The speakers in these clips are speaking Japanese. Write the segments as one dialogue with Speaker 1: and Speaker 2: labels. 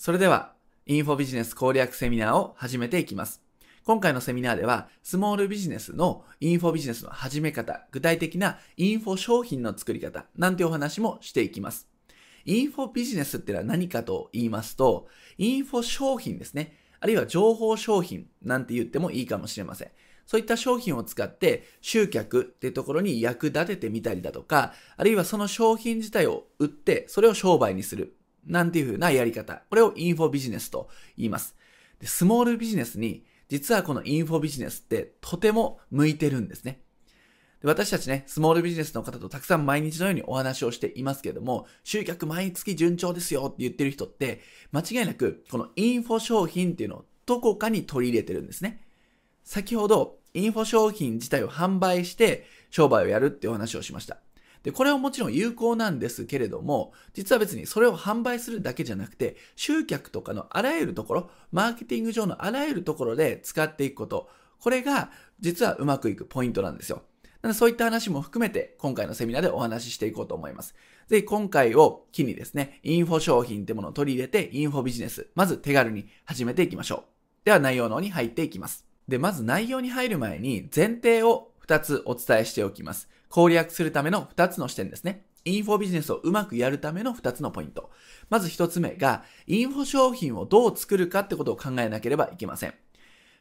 Speaker 1: それでは、インフォビジネス攻略セミナーを始めていきます。今回のセミナーでは、スモールビジネスのインフォビジネスの始め方、具体的なインフォ商品の作り方、なんてお話もしていきます。インフォビジネスってのは何かと言いますと、インフォ商品ですね。あるいは情報商品なんて言ってもいいかもしれません。そういった商品を使って集客っていうところに役立ててみたりだとか、あるいはその商品自体を売って、それを商売にする。なんていう風なやり方。これをインフォビジネスと言います。でスモールビジネスに、実はこのインフォビジネスってとても向いてるんですね。で私たちね、スモールビジネスの方とたくさん毎日のようにお話をしていますけれども、集客毎月順調ですよって言ってる人って、間違いなくこのインフォ商品っていうのをどこかに取り入れてるんですね。先ほど、インフォ商品自体を販売して商売をやるってお話をしました。で、これはもちろん有効なんですけれども、実は別にそれを販売するだけじゃなくて、集客とかのあらゆるところ、マーケティング上のあらゆるところで使っていくこと、これが実はうまくいくポイントなんですよ。なのでそういった話も含めて今回のセミナーでお話ししていこうと思います。ぜひ今回を機にですね、インフォ商品ってものを取り入れてインフォビジネス、まず手軽に始めていきましょう。では内容の方に入っていきます。で、まず内容に入る前に前提を2つお伝えしておきます。攻略するための2つの視点ですね。インフォビジネスをうまくやるための2つのポイント。まず1つ目が、インフォ商品をどう作るかってことを考えなければいけません。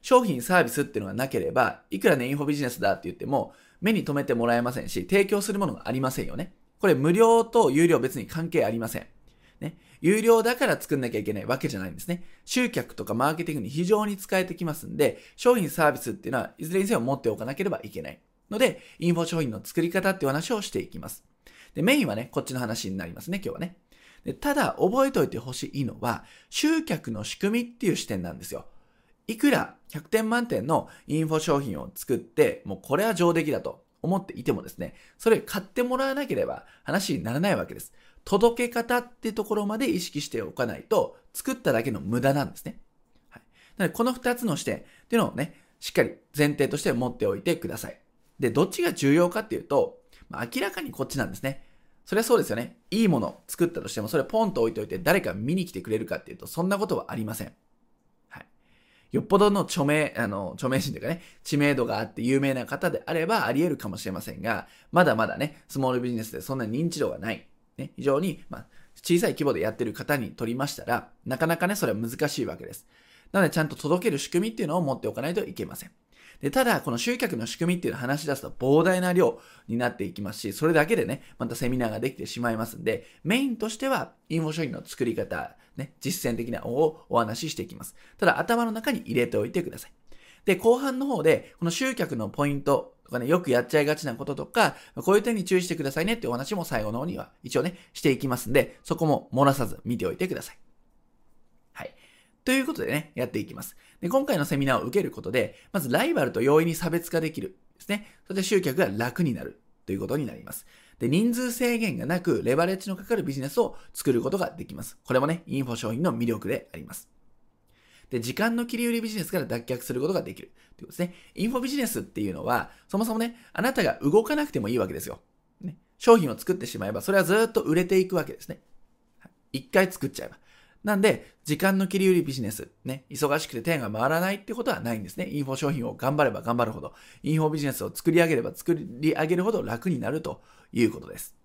Speaker 1: 商品サービスっていうのがなければ、いくらね、インフォビジネスだって言っても、目に留めてもらえませんし、提供するものがありませんよね。これ無料と有料別に関係ありません。ね。有料だから作んなきゃいけないわけじゃないんですね。集客とかマーケティングに非常に使えてきますんで、商品サービスっていうのはいずれにせよ持っておかなければいけない。ので、インフォ商品の作り方っていう話をしていきます。で、メインはね、こっちの話になりますね、今日はね。でただ、覚えておいてほしいのは、集客の仕組みっていう視点なんですよ。いくら100点満点のインフォ商品を作って、もうこれは上出来だと思っていてもですね、それ買ってもらわなければ話にならないわけです。届け方ってところまで意識しておかないと、作っただけの無駄なんですね。はい。なので、この2つの視点っていうのをね、しっかり前提として持っておいてください。で、どっちが重要かっていうと、まあ、明らかにこっちなんですね。それはそうですよね。いいもの作ったとしても、それポンと置いておいて誰か見に来てくれるかっていうと、そんなことはありません。はい。よっぽどの著名、あの、著名人というかね、知名度があって有名な方であればあり得るかもしれませんが、まだまだね、スモールビジネスでそんな認知度がない。ね、非常に、まあ、小さい規模でやってる方にとりましたら、なかなかね、それは難しいわけです。なので、ちゃんと届ける仕組みっていうのを持っておかないといけません。で、ただ、この集客の仕組みっていうのを話し出すと膨大な量になっていきますし、それだけでね、またセミナーができてしまいますんで、メインとしては、インフォ商品の作り方、ね、実践的なをお話ししていきます。ただ、頭の中に入れておいてください。で、後半の方で、この集客のポイントとかね、よくやっちゃいがちなこととか、こういう点に注意してくださいねっていうお話も最後の方には一応ね、していきますんで、そこも漏らさず見ておいてください。はい。ということでね、やっていきます。で、今回のセミナーを受けることで、まずライバルと容易に差別化できるですね。そして集客が楽になるということになります。で、人数制限がなく、レバレッジのかかるビジネスを作ることができます。これもね、インフォ商品の魅力であります。で、時間の切り売りビジネスから脱却することができる。ということですね。インフォビジネスっていうのは、そもそもね、あなたが動かなくてもいいわけですよ。ね、商品を作ってしまえば、それはずっと売れていくわけですね。一回作っちゃえば。なんで、時間の切り売りビジネス、ね、忙しくて手が回らないってことはないんですね。インフォ商品を頑張れば頑張るほど、インフォビジネスを作り上げれば作り上げるほど楽になるということです。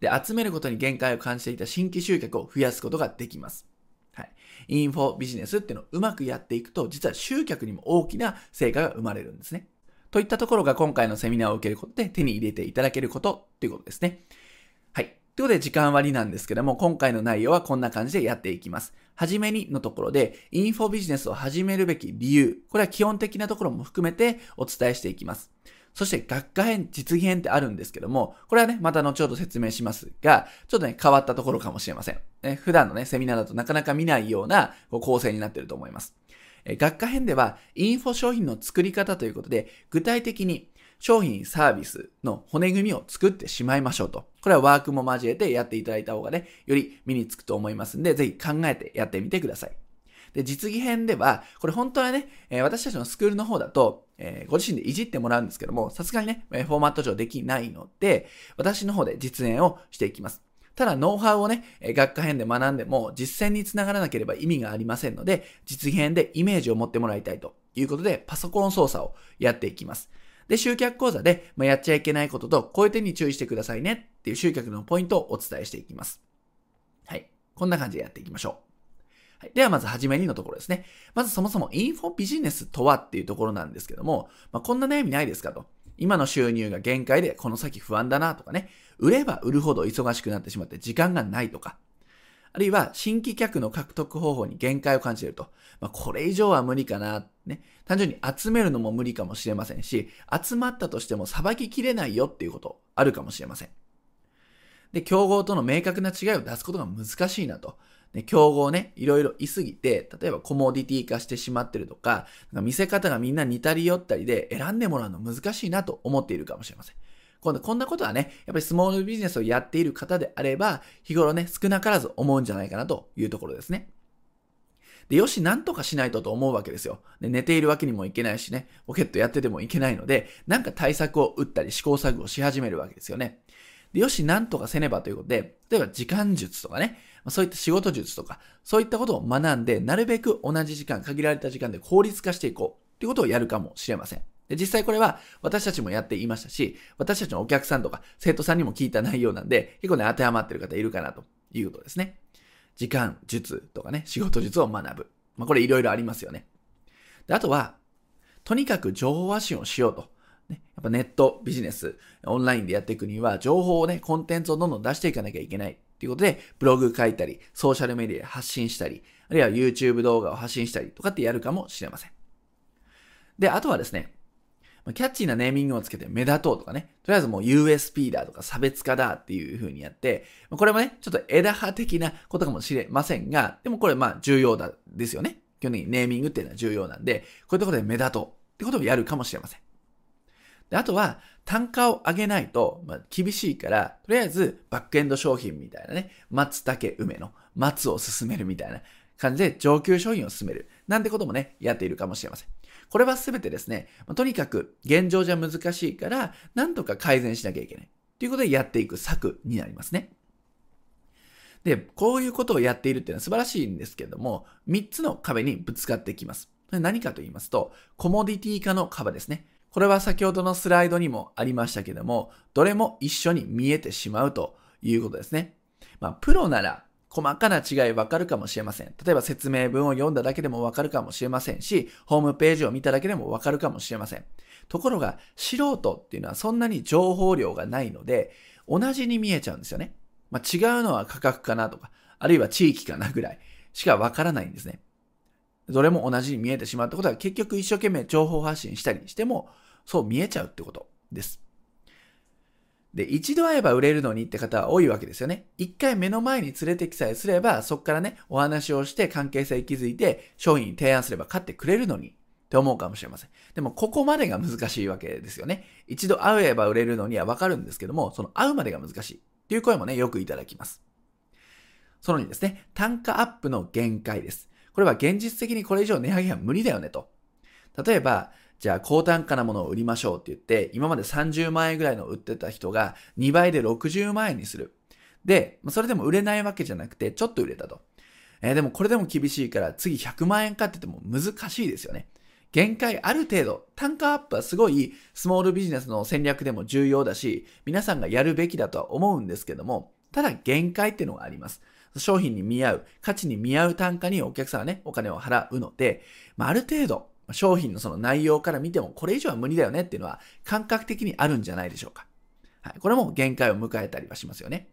Speaker 1: で、集めることに限界を感じていた新規集客を増やすことができます。はい。インフォビジネスっていうのをうまくやっていくと、実は集客にも大きな成果が生まれるんですね。といったところが今回のセミナーを受けることで手に入れていただけることということですね。はいということで時間割なんですけども、今回の内容はこんな感じでやっていきます。はじめにのところで、インフォビジネスを始めるべき理由、これは基本的なところも含めてお伝えしていきます。そして学科編、実技編ってあるんですけども、これはね、また後ほど説明しますが、ちょっとね、変わったところかもしれません。ね、普段のね、セミナーだとなかなか見ないような構成になっていると思います。学科編では、インフォ商品の作り方ということで、具体的に商品サービスの骨組みを作ってしまいましょうと。これはワークも交えてやっていただいた方がね、より身につくと思いますんで、ぜひ考えてやってみてください。で、実技編では、これ本当はね、え私たちのスクールの方だと、えー、ご自身でいじってもらうんですけども、さすがにね、フォーマット上できないので、私の方で実演をしていきます。ただ、ノウハウをね、学科編で学んでも実践につながらなければ意味がありませんので、実技編でイメージを持ってもらいたいということで、パソコン操作をやっていきます。で、集客講座で、まあ、やっちゃいけないことと、こういう点に注意してくださいねっていう集客のポイントをお伝えしていきます。はい。こんな感じでやっていきましょう。はい、ではまずはじめにのところですね。まずそもそもインフォビジネスとはっていうところなんですけども、まあ、こんな悩みないですかと。今の収入が限界でこの先不安だなとかね、売れば売るほど忙しくなってしまって時間がないとか、あるいは新規客の獲得方法に限界を感じていると。まあ、これ以上は無理かな。ね。単純に集めるのも無理かもしれませんし、集まったとしても裁ききれないよっていうことあるかもしれません。で、競合との明確な違いを出すことが難しいなと。ね、競合ね、いろいろいすぎて、例えばコモディティ化してしまってるとか、なんか見せ方がみんな似たり寄ったりで選んでもらうの難しいなと思っているかもしれません。今度こんなことはね、やっぱりスモールビジネスをやっている方であれば、日頃ね、少なからず思うんじゃないかなというところですね。で、よし、なんとかしないとと思うわけですよ。で、寝ているわけにもいけないしね、ポケットやっててもいけないので、なんか対策を打ったり試行錯誤し始めるわけですよね。で、よし、なんとかせねばということで、例えば時間術とかね、そういった仕事術とか、そういったことを学んで、なるべく同じ時間、限られた時間で効率化していこうということをやるかもしれません。で実際これは私たちもやっていましたし、私たちのお客さんとか生徒さんにも聞いた内容なんで、結構ね、当てはまってる方いるかなということですね。時間、術とかね、仕事術を学ぶ。まあ、これいろいろありますよね。で、あとは、とにかく情報発信をしようと。ね、やっぱネットビジネス、オンラインでやっていくには、情報をね、コンテンツをどんどん出していかなきゃいけない。ということで、ブログ書いたり、ソーシャルメディアで発信したり、あるいは YouTube 動画を発信したりとかってやるかもしれません。で、あとはですね、キャッチーなネーミングをつけて目立とうとかね、とりあえずもう USP だとか差別化だっていう風にやって、これもね、ちょっと枝葉的なことかもしれませんが、でもこれまあ重要だですよね。基本的にネーミングっていうのは重要なんで、こういうところで目立とうってことをやるかもしれません。で、あとは、単価を上げないと、まあ、厳しいから、とりあえずバックエンド商品みたいなね、松茸梅の松を進めるみたいな感じで上級商品を進める。なんてこともね、やっているかもしれません。これはすべてですね、とにかく現状じゃ難しいから、なんとか改善しなきゃいけない。ということでやっていく策になりますね。で、こういうことをやっているっていうのは素晴らしいんですけれども、3つの壁にぶつかってきます。何かと言いますと、コモディティ化の壁ですね。これは先ほどのスライドにもありましたけども、どれも一緒に見えてしまうということですね。まあ、プロなら細かな違いわかるかもしれません。例えば説明文を読んだだけでもわかるかもしれませんし、ホームページを見ただけでもわかるかもしれません。ところが、素人っていうのはそんなに情報量がないので、同じに見えちゃうんですよね。まあ、違うのは価格かなとか、あるいは地域かなぐらいしかわからないんですね。どれも同じに見えてしまうってことは結局一生懸命情報発信したりしても、そう見えちゃうってことです。で、一度会えば売れるのにって方は多いわけですよね。一回目の前に連れてきさえすれば、そこからね、お話をして関係性築いて、商品提案すれば買ってくれるのにって思うかもしれません。でも、ここまでが難しいわけですよね。一度会えば売れるのにはわかるんですけども、その会うまでが難しいっていう声もね、よくいただきます。その2ですね、単価アップの限界です。これは現実的にこれ以上値上げは無理だよねと。例えば、じゃあ高単価なものを売りましょうって言って、今まで30万円ぐらいの売ってた人が2倍で60万円にする。で、それでも売れないわけじゃなくて、ちょっと売れたと。えー、でもこれでも厳しいから次100万円かって言っても難しいですよね。限界ある程度、単価アップはすごいスモールビジネスの戦略でも重要だし、皆さんがやるべきだとは思うんですけども、ただ限界っていうのがあります。商品に見合う、価値に見合う単価にお客さんはね、お金を払うので、まあ、ある程度、商品のその内容から見てもこれ以上は無理だよねっていうのは感覚的にあるんじゃないでしょうか。はい。これも限界を迎えたりはしますよね。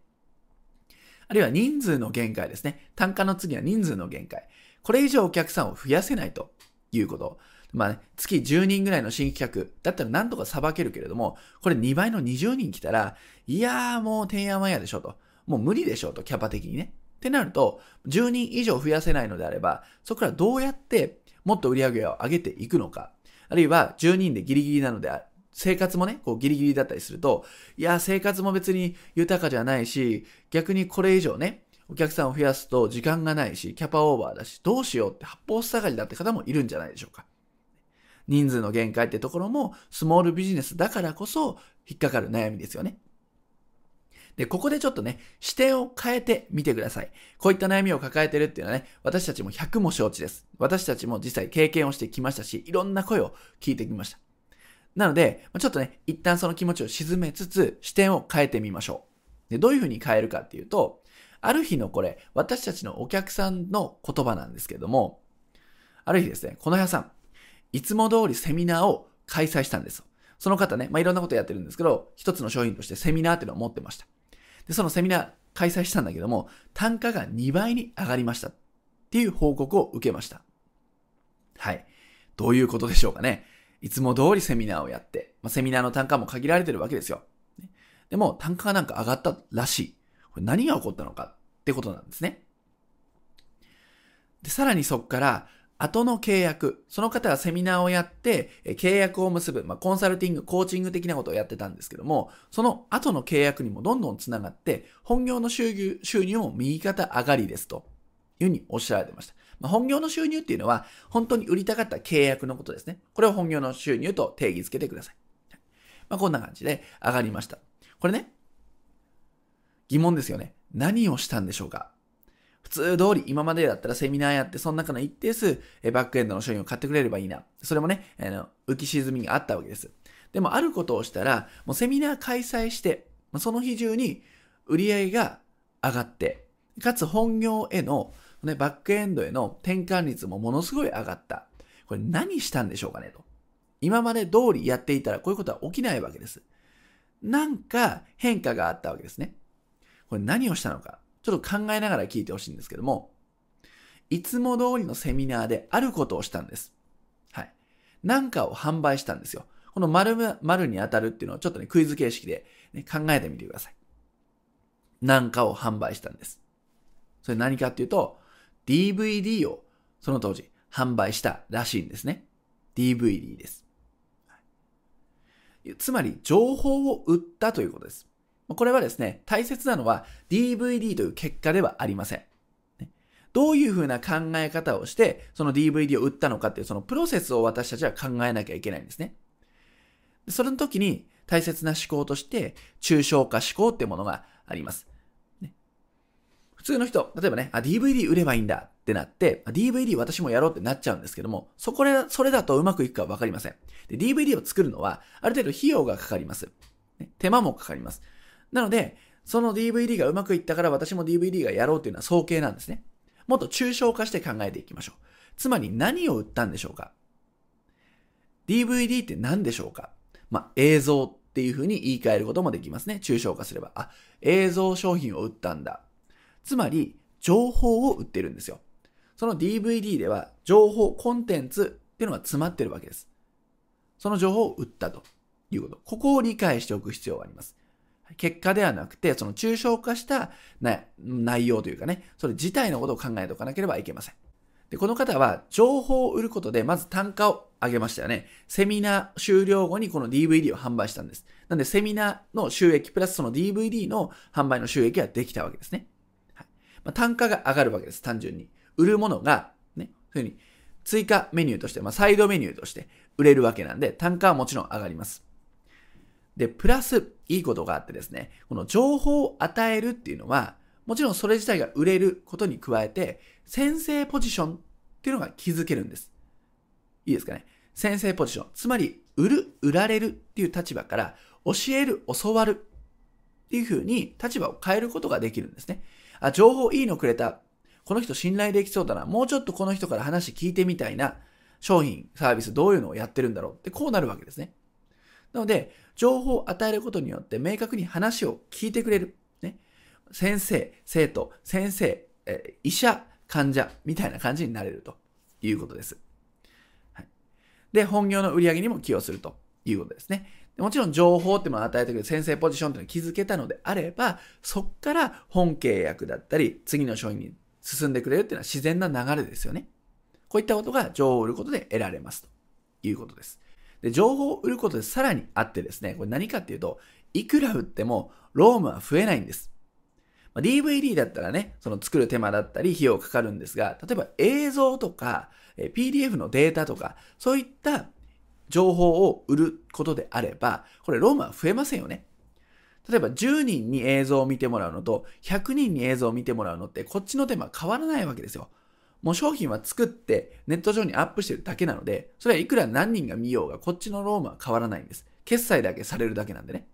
Speaker 1: あるいは人数の限界ですね。単価の次は人数の限界。これ以上お客さんを増やせないということ。まあね、月10人ぐらいの新規客だったらなんとかさばけるけれども、これ2倍の20人来たら、いやーもうてんやわんやでしょと。もう無理でしょと、キャパ的にね。ってなると、10人以上増やせないのであれば、そこからどうやってもっと売り上げを上げていくのか、あるいは10人でギリギリなので、生活もね、こうギリギリだったりすると、いや、生活も別に豊かじゃないし、逆にこれ以上ね、お客さんを増やすと時間がないし、キャパオーバーだし、どうしようって八方塞がりだって方もいるんじゃないでしょうか。人数の限界ってところも、スモールビジネスだからこそ引っかかる悩みですよね。で、ここでちょっとね、視点を変えてみてください。こういった悩みを抱えてるっていうのはね、私たちも100も承知です。私たちも実際経験をしてきましたし、いろんな声を聞いてきました。なので、ちょっとね、一旦その気持ちを沈めつつ、視点を変えてみましょう。で、どういうふうに変えるかっていうと、ある日のこれ、私たちのお客さんの言葉なんですけども、ある日ですね、この屋さん、いつも通りセミナーを開催したんです。その方ね、まあ、いろんなことやってるんですけど、一つの商品としてセミナーっていうのを持ってました。で、そのセミナー開催したんだけども、単価が2倍に上がりましたっていう報告を受けました。はい。どういうことでしょうかね。いつも通りセミナーをやって、まあ、セミナーの単価も限られてるわけですよ。でも、単価がなんか上がったらしい。これ何が起こったのかってことなんですね。で、さらにそこから、後の契約。その方はセミナーをやって、契約を結ぶ。まあ、コンサルティング、コーチング的なことをやってたんですけども、その後の契約にもどんどんつながって、本業の収入収入も右肩上がりですというふうにおっしゃられてました。まあ、本業の収入っていうのは、本当に売りたかった契約のことですね。これを本業の収入と定義づけてください。まあ、こんな感じで上がりました。これね、疑問ですよね。何をしたんでしょうか？普通通り今までだったらセミナーやって、その中の一定数、バックエンドの商品を買ってくれればいいな。それもね、あの浮き沈みがあったわけです。でもあることをしたら、もうセミナー開催して、その日中に売り上げが上がって、かつ本業への、ね、バックエンドへの転換率もものすごい上がった。これ何したんでしょうかねと。今まで通りやっていたらこういうことは起きないわけです。なんか変化があったわけですね。これ何をしたのか。ちょっと考えながら聞いてほしいんですけども、いつも通りのセミナーであることをしたんです。はい。なんかを販売したんですよ。この丸、丸に当たるっていうのをちょっとね、クイズ形式で、ね、考えてみてください。なんかを販売したんです。それ何かっていうと、DVD をその当時販売したらしいんですね。DVD です。つまり、情報を売ったということです。これはですね、大切なのは DVD という結果ではありません。どういうふうな考え方をして、その DVD を売ったのかっていう、そのプロセスを私たちは考えなきゃいけないんですね。その時に大切な思考として、抽象化思考っていうものがあります。普通の人、例えばね、あ、DVD 売ればいいんだってなって、DVD 私もやろうってなっちゃうんですけども、そこで、それだとうまくいくかわかりません。で、DVD を作るのは、ある程度費用がかかります。手間もかかります。なので、その DVD がうまくいったから私も DVD がやろうというのは早計なんですね。もっと抽象化して考えていきましょう。つまり何を売ったんでしょうか ?DVD って何でしょうかまあ、映像っていうふうに言い換えることもできますね。抽象化すれば。あ、映像商品を売ったんだ。つまり、情報を売ってるんですよ。その DVD では情報、コンテンツっていうのが詰まってるわけです。その情報を売ったということ。ここを理解しておく必要があります。結果ではなくて、その抽象化した内容というかね、それ自体のことを考えておかなければいけません。で、この方は情報を売ることで、まず単価を上げましたよね。セミナー終了後にこの DVD を販売したんです。なんで、セミナーの収益プラスその DVD の販売の収益ができたわけですね。はいまあ、単価が上がるわけです、単純に。売るものが、ね、そういうふうに追加メニューとして、まあ、サイドメニューとして売れるわけなんで、単価はもちろん上がります。で、プラス、いいことがあってですね、この情報を与えるっていうのは、もちろんそれ自体が売れることに加えて、先生ポジションっていうのが気づけるんです。いいですかね？先生ポジション。つまり、売る、売られるっていう立場から、教える、教わるっていうふうに立場を変えることができるんですね。あ、情報いいのくれた。この人信頼できそうだな。もうちょっとこの人から話聞いてみたいな。商品、サービス、どういうのをやってるんだろうってこうなるわけですね。なので、情報を与えることによって明確に話を聞いてくれる。ね、先生、生徒、先生、え医者、患者みたいな感じになれるということです。はい、で、本業の売り上げにも寄与するということですね。もちろん情報っていうのを与えてくれる先生ポジションっていうのを気づけたのであれば、そこから本契約だったり、次の商品に進んでくれるっていうのは自然な流れですよね。こういったことが情報を売ることで得られますということです。で、情報を売ることでさらにあってですね、これ何かっていうと、いくら売ってもロームは増えないんです。まあ、DVD だったらね、その作る手間だったり費用かかるんですが、例えば映像とか、え PDF のデータとか、そういった情報を売ることであれば、これロームは増えませんよね。例えば10人に映像を見てもらうのと100人に映像を見てもらうのってこっちの手間変わらないわけですよ。もう商品は作ってネット上にアップしてるだけなので、それはいくら何人が見ようがこっちのロームは変わらないんです。決済だけされるだけなんでね。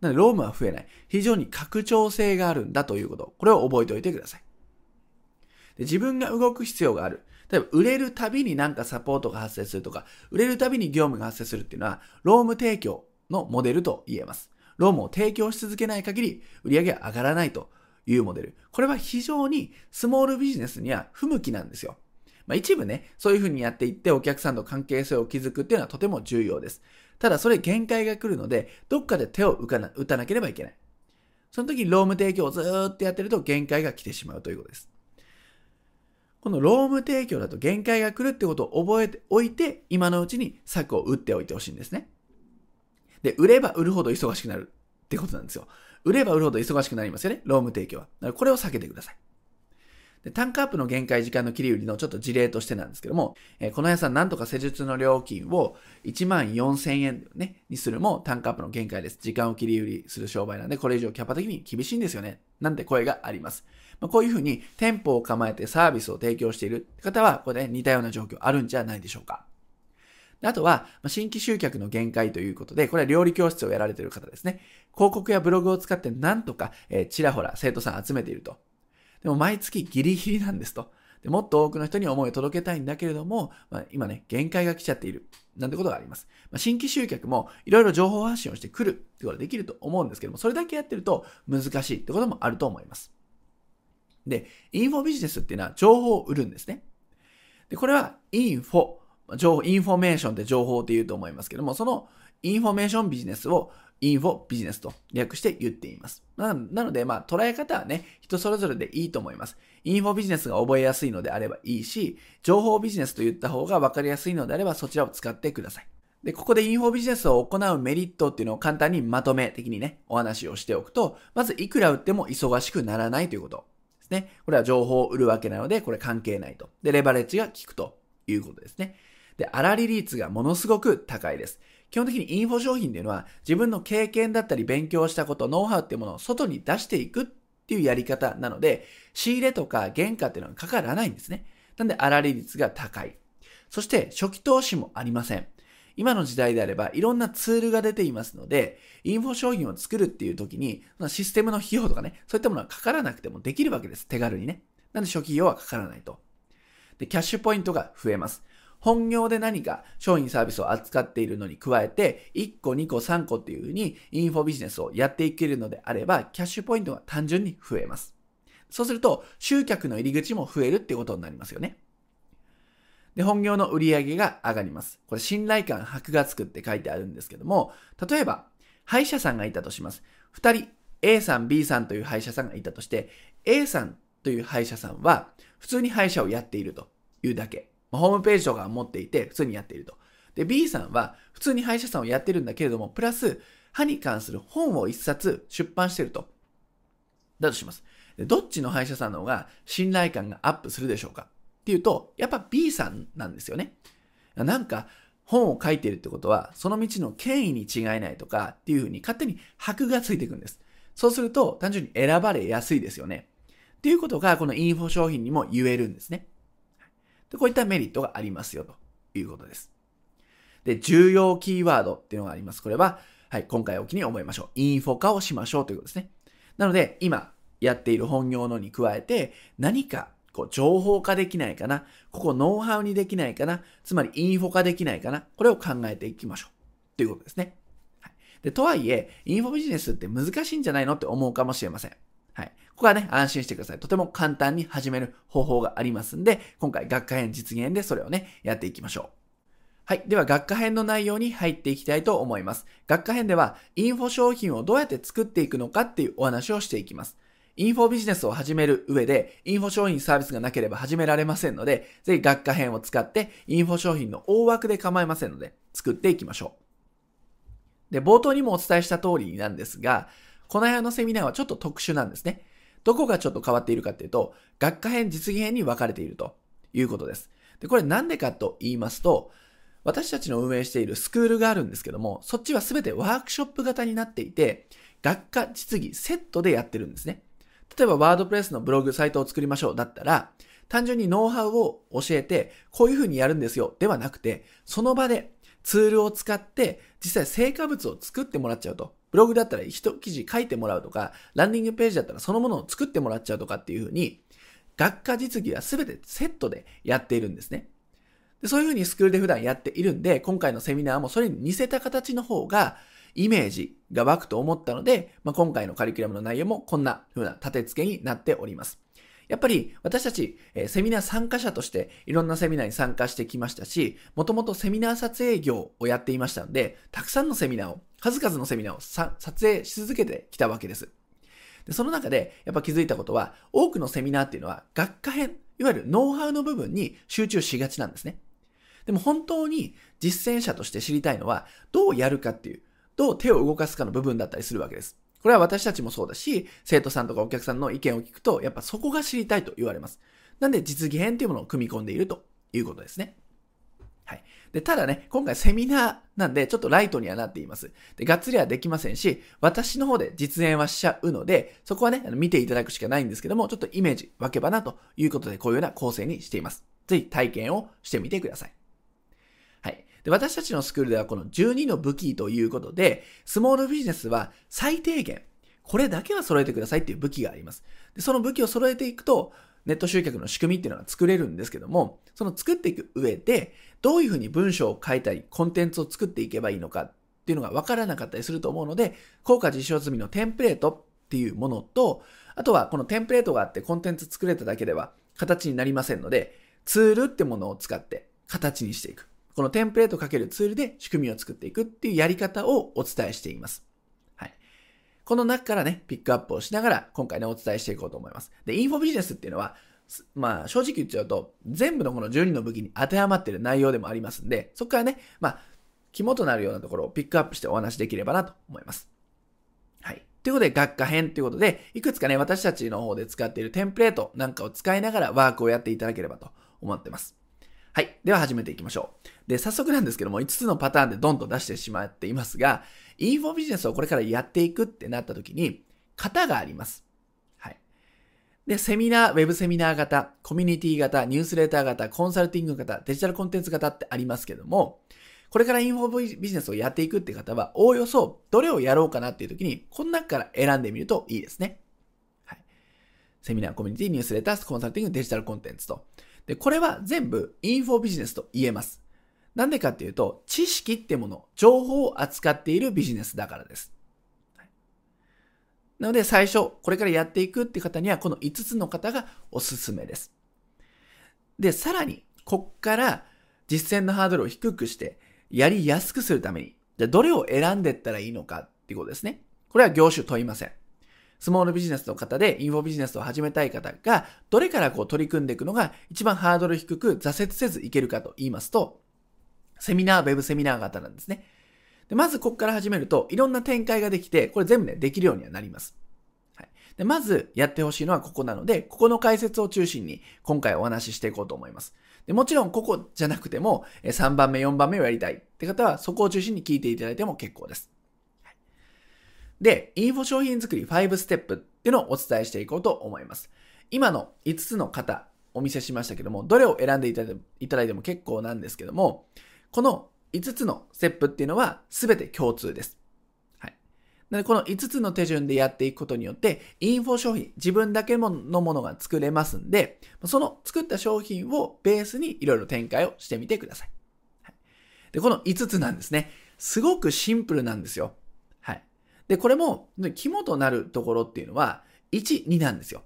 Speaker 1: なのでロームは増えない。非常に拡張性があるんだということ。これを覚えておいてください。で自分が動く必要がある。例えば、売れるたびになんかサポートが発生するとか、売れるたびに業務が発生するっていうのは、ローム提供のモデルと言えます。ロームを提供し続けない限り、売り上げは上がらないというモデル。これは非常にスモールビジネスには不向きなんですよ。まあ、一部ね、そういうふうにやっていってお客さんと関係性を築くっていうのはとても重要です。ただそれ限界が来るので、どっかで手を打な打たなければいけない。その時にローム提供をずっとやってると限界が来てしまうということです。このローム提供だと限界が来るってことを覚えておいて、今のうちに策を打っておいてほしいんですね。で、売れば売るほど忙しくなるってことなんですよ。売れば売るほど忙しくなりますよね。ローム提供は。だからこれを避けてください。で、単価アップの限界時間の切り売りのちょっと事例としてなんですけども、えー、この屋さんなんとか施術の料金を1万4000円、ね、にするも単価アップの限界です。時間を切り売りする商売なんで、これ以上キャパ的に厳しいんですよね。なんて声があります。まあ、こういうふうに店舗を構えてサービスを提供している方は、これね、似たような状況あるんじゃないでしょうか。あとは、新規集客の限界ということで、これは料理教室をやられている方ですね。広告やブログを使ってなんとか、えー、ちらほら生徒さん集めていると。でも毎月ギリギリなんですと。でもっと多くの人に思いを届けたいんだけれども、まあ、今ね、限界が来ちゃっている。なんてことがあります。まあ、新規集客もいろいろ情報発信をしてくるってことができると思うんですけども、それだけやってると難しいってこともあると思います。で、インフォビジネスっていうのは情報を売るんですね。で、これはインフォ、情報、インフォメーションって情報って言うと思いますけども、そのインフォメーションビジネスをインフォビジネスと略して言っています。なので、まあ、捉え方はね、人それぞれでいいと思います。インフォビジネスが覚えやすいのであればいいし、情報ビジネスと言った方が分かりやすいのであれば、そちらを使ってください。で、ここでインフォビジネスを行うメリットっていうのを簡単にまとめ的にね、お話をしておくと、まずいくら売っても忙しくならないということですね。これは情報を売るわけなので、これ関係ないと。で、レバレッジが効くということですね。で、粗利率がものすごく高いです。基本的にインフォ商品っていうのは自分の経験だったり勉強したこと、ノウハウっていうものを外に出していくっていうやり方なので、仕入れとか原価っていうのはかからないんですね。なんで粗利率が高い。そして初期投資もありません。今の時代であればいろんなツールが出ていますので、インフォ商品を作るっていう時に、システムの費用とかね、そういったものはかからなくてもできるわけです。手軽にね。なんで初期費用はかからないと。で、キャッシュポイントが増えます。本業で何か商品サービスを扱っているのに加えて、1個、2個、3個っていうふうにインフォビジネスをやっていけるのであれば、キャッシュポイントが単純に増えます。そうすると、集客の入り口も増えるってことになりますよね。で、本業の売り上げが上がります。これ、信頼感箔がつくって書いてあるんですけども、例えば、歯医者さんがいたとします。二人、A さん、B さんという歯医者さんがいたとして、A さんという歯医者さんは、普通に歯医者をやっているというだけ。ホームページとか持っていて、普通にやっていると。で、B さんは、普通に歯医者さんをやってるんだけれども、プラス、歯に関する本を一冊出版してると。だとします。でどっちの歯医者さんの方が信頼感がアップするでしょうかっていうと、やっぱ B さんなんですよね。なんか、本を書いてるってことは、その道の権威に違いないとかっていうふうに勝手に箔がついていくんです。そうすると、単純に選ばれやすいですよね。っていうことが、このインフォ商品にも言えるんですね。で、こういったメリットがありますよということです。で、重要キーワードっていうのがあります。これは、はい、今回おきに覚えましょう。インフォ化をしましょうということですね。なので、今やっている本業のに加えて、何かこう情報化できないかなここノウハウにできないかなつまりインフォ化できないかなこれを考えていきましょう。ということですね。はい、でとはいえ、インフォビジネスって難しいんじゃないのって思うかもしれません。はい。ここはね、安心してください。とても簡単に始める方法がありますんで、今回学科編実現でそれをね、やっていきましょう。はい。では、学科編の内容に入っていきたいと思います。学科編では、インフォ商品をどうやって作っていくのかっていうお話をしていきます。インフォビジネスを始める上で、インフォ商品サービスがなければ始められませんので、ぜひ学科編を使って、インフォ商品の大枠で構いませんので、作っていきましょう。で、冒頭にもお伝えした通りなんですが、この辺のセミナーはちょっと特殊なんですね。どこがちょっと変わっているかっていうと、学科編、実技編に分かれているということです。で、これなんでかと言いますと、私たちの運営しているスクールがあるんですけども、そっちはすべてワークショップ型になっていて、学科、実技、セットでやってるんですね。例えば、ワードプレスのブログ、サイトを作りましょうだったら、単純にノウハウを教えて、こういうふうにやるんですよ、ではなくて、その場でツールを使って、実際成果物を作ってもらっちゃうと。ブログだったら一記事書いてもらうとか、ランディングページだったらそのものを作ってもらっちゃうとかっていうふうに、学科実技は全てセットでやっているんですね。でそういうふうにスクールで普段やっているんで、今回のセミナーもそれに似せた形の方が、イメージが湧くと思ったので、まあ、今回のカリキュラムの内容もこんな風な立て付けになっております。やっぱり私たち、えセミナー参加者としていろんなセミナーに参加してきましたし、もともとセミナー撮影業をやっていましたので、たくさんのセミナーを、数々のセミナーを撮影し続けてきたわけです。でその中でやっぱ気づいたことは、多くのセミナーっていうのは学科編、いわゆるノウハウの部分に集中しがちなんですね。でも本当に実践者として知りたいのは、どうやるかっていう、どう手を動かすかの部分だったりするわけです。これは私たちもそうだし、生徒さんとかお客さんの意見を聞くと、やっぱそこが知りたいと言われます。なんで実技編というものを組み込んでいるということですね。はい。で、ただね、今回セミナーなんで、ちょっとライトにはなっています。で、がっつりはできませんし、私の方で実演はしちゃうので、そこはね、見ていただくしかないんですけども、ちょっとイメージ分けばなということで、こういうような構成にしています。ぜひ体験をしてみてください。で、私たちのスクールではこの12の武器ということで、スモールビジネスは最低限、これだけは揃えてくださいっていう武器があります。で、その武器を揃えていくと、ネット集客の仕組みっていうのが作れるんですけども、その作っていく上で、どういうふうに文章を書いたり、コンテンツを作っていけばいいのかっていうのが分からなかったりすると思うので、効果実証済みのテンプレートっていうものと、あとはこのテンプレートがあってコンテンツ作れただけでは形になりませんので、ツールってものを使って形にしていく。このテンプレートかけるツールで仕組みを作っていくっていうやり方をお伝えしています。はい。この中からね、ピックアップをしながら今回ね、お伝えしていこうと思います。で、インフォビジネスっていうのは、まあ、正直言っちゃうと、全部のこの12の武器に当てはまってる内容でもありますんで、そこからね、まあ、肝となるようなところをピックアップしてお話できればなと思います。はい。ということで、学科編ということで、いくつかね、私たちの方で使っているテンプレートなんかを使いながらワークをやっていただければと思ってます。はい。では始めていきましょう。で、早速なんですけども、5つのパターンでドンと出してしまっていますが、インフォビジネスをこれからやっていくってなった時に、型があります。はい。で、セミナー、ウェブセミナー型、コミュニティ型、ニュースレーター型、コンサルティング型、デジタルコンテンツ型ってありますけども、これからインフォビジネスをやっていくって方は、おおよそどれをやろうかなっていう時に、この中から選んでみるといいですね。はい。セミナー、コミュニティ、ニュースレター、コンサルティング、デジタルコンテンツと。で、これは全部インフォビジネスと言えます。なんでかっていうと、知識ってもの、情報を扱っているビジネスだからです。なので最初、これからやっていくって方には、この5つの方がおすすめです。で、さらに、こっから実践のハードルを低くして、やりやすくするために、じゃどれを選んでったらいいのかっていうことですね。これは業種問いません。スモールビジネスの方でインフォビジネスを始めたい方が、どれからこう取り組んでいくのが一番ハードル低く挫折せずいけるかと言いますと、セミナー、ウェブセミナー型なんですね。でまずここから始めると、いろんな展開ができて、これ全部ね、できるようにはなります。はい、でまずやってほしいのはここなので、ここの解説を中心に今回お話ししていこうと思います。でもちろんここじゃなくても、3番目、4番目をやりたいって方は、そこを中心に聞いていただいても結構です。で、インフォ商品作り5ステップっていうのをお伝えしていこうと思います。今の5つの方、お見せしましたけども、どれを選んでいただいても結構なんですけども、この5つのステップっていうのは全て共通です。はい。なので、この5つの手順でやっていくことによって、インフォ商品、自分だけのものが作れますんで、その作った商品をベースにいろいろ展開をしてみてください。はい、で、この5つなんですね。すごくシンプルなんですよ。で、これも、肝となるところっていうのは、1、2なんですよ。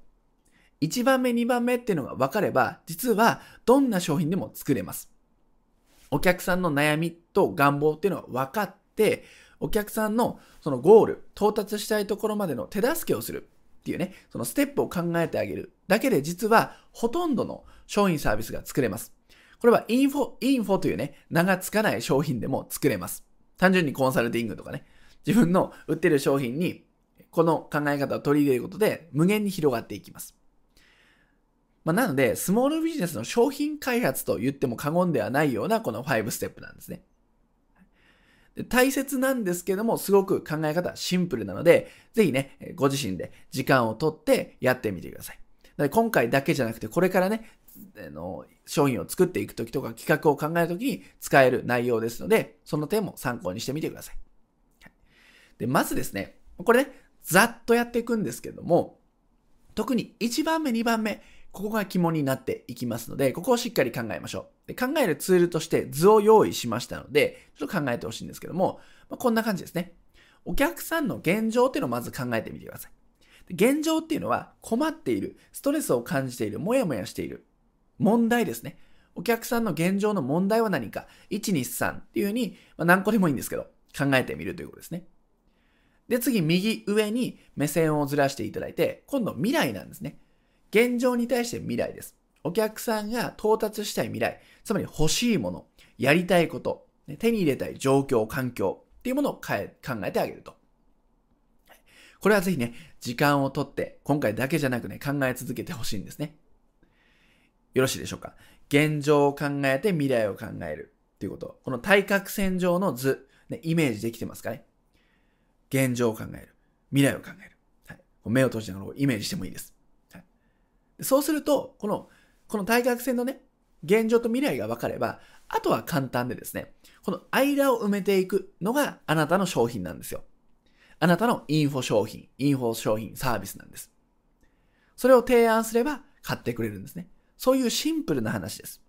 Speaker 1: 1番目、2番目っていうのが分かれば、実はどんな商品でも作れます。お客さんの悩みと願望っていうのは分かって、お客さんのそのゴール、到達したいところまでの手助けをするっていうね、そのステップを考えてあげるだけで実はほとんどの商品サービスが作れます。これはインフォ、インフォというね、名が付かない商品でも作れます。単純にコンサルティングとかね、自分の売ってる商品にこの考え方を取り入れることで無限に広がっていきます。まあ、なので、スモールビジネスの商品開発と言っても過言ではないようなこの5ステップなんですね。で大切なんですけども、すごく考え方シンプルなので、ぜひね、ご自身で時間をとってやってみてください。今回だけじゃなくて、これからね、あの商品を作っていくときとか企画を考えるときに使える内容ですので、その点も参考にしてみてください。で、まずですね、これね、ざっとやっていくんですけども、特に1番目、2番目、ここが肝になっていきますので、ここをしっかり考えましょう。で考えるツールとして図を用意しましたので、ちょっと考えてほしいんですけども、まあ、こんな感じですね。お客さんの現状っていうのをまず考えてみてください。現状っていうのは困っている、ストレスを感じている、もやもやしている、問題ですね。お客さんの現状の問題は何か、1、2、3っていうふうに、まあ、何個でもいいんですけど、考えてみるということですね。で、次、右上に目線をずらしていただいて、今度未来なんですね。現状に対して未来です。お客さんが到達したい未来、つまり欲しいもの、やりたいこと、手に入れたい状況、環境っていうものを考えてあげると。これはぜひね、時間をとって、今回だけじゃなくね、考え続けてほしいんですね。よろしいでしょうか現状を考えて未来を考えるっていうこと。この対角線上の図、ね、イメージできてますかね現状を考える。未来を考える。はい、目を閉じながらイメージしてもいいです。はい、そうすると、この、この対角線のね、現状と未来が分かれば、あとは簡単でですね、この間を埋めていくのがあなたの商品なんですよ。あなたのインフォ商品、インフォ商品、サービスなんです。それを提案すれば買ってくれるんですね。そういうシンプルな話です。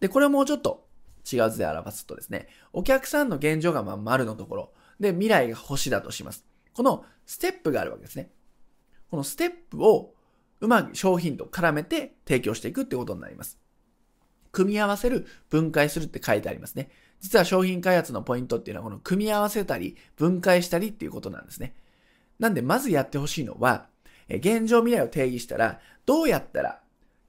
Speaker 1: で、これをもうちょっと違う図で表すとですね、お客さんの現状がまあ丸のところ、で、未来が星だとします。このステップがあるわけですね。このステップをうまく商品と絡めて提供していくってことになります。組み合わせる、分解するって書いてありますね。実は商品開発のポイントっていうのはこの組み合わせたり、分解したりっていうことなんですね。なんでまずやってほしいのは、現状未来を定義したら、どうやったら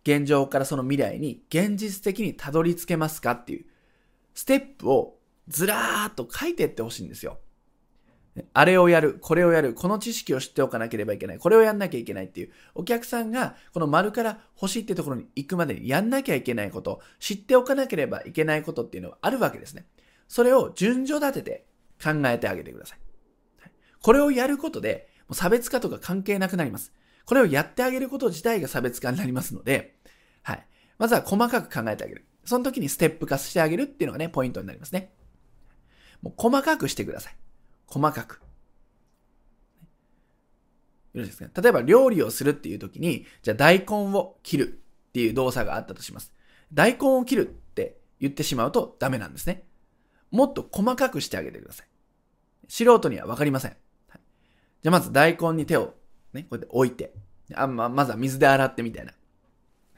Speaker 1: 現状からその未来に現実的にたどり着けますかっていうステップをずらーっと書いていってほしいんですよ。あれをやる、これをやる、この知識を知っておかなければいけない、これをやんなきゃいけないっていう、お客さんがこの丸から欲しいってところに行くまでにやんなきゃいけないこと、知っておかなければいけないことっていうのはあるわけですね。それを順序立てて考えてあげてください。これをやることで、差別化とか関係なくなります。これをやってあげること自体が差別化になりますので、はい。まずは細かく考えてあげる。その時にステップ化してあげるっていうのがね、ポイントになりますね。もう細かくしてください。細かく。よろしいですか？例えば料理をするっていう時に、じゃあ大根を切るっていう動作があったとします。大根を切るって言ってしまうとダメなんですね。もっと細かくしてあげてください。素人にはわかりません。じゃあまず大根に手をね、こうやって置いて、あままずは水で洗ってみたいな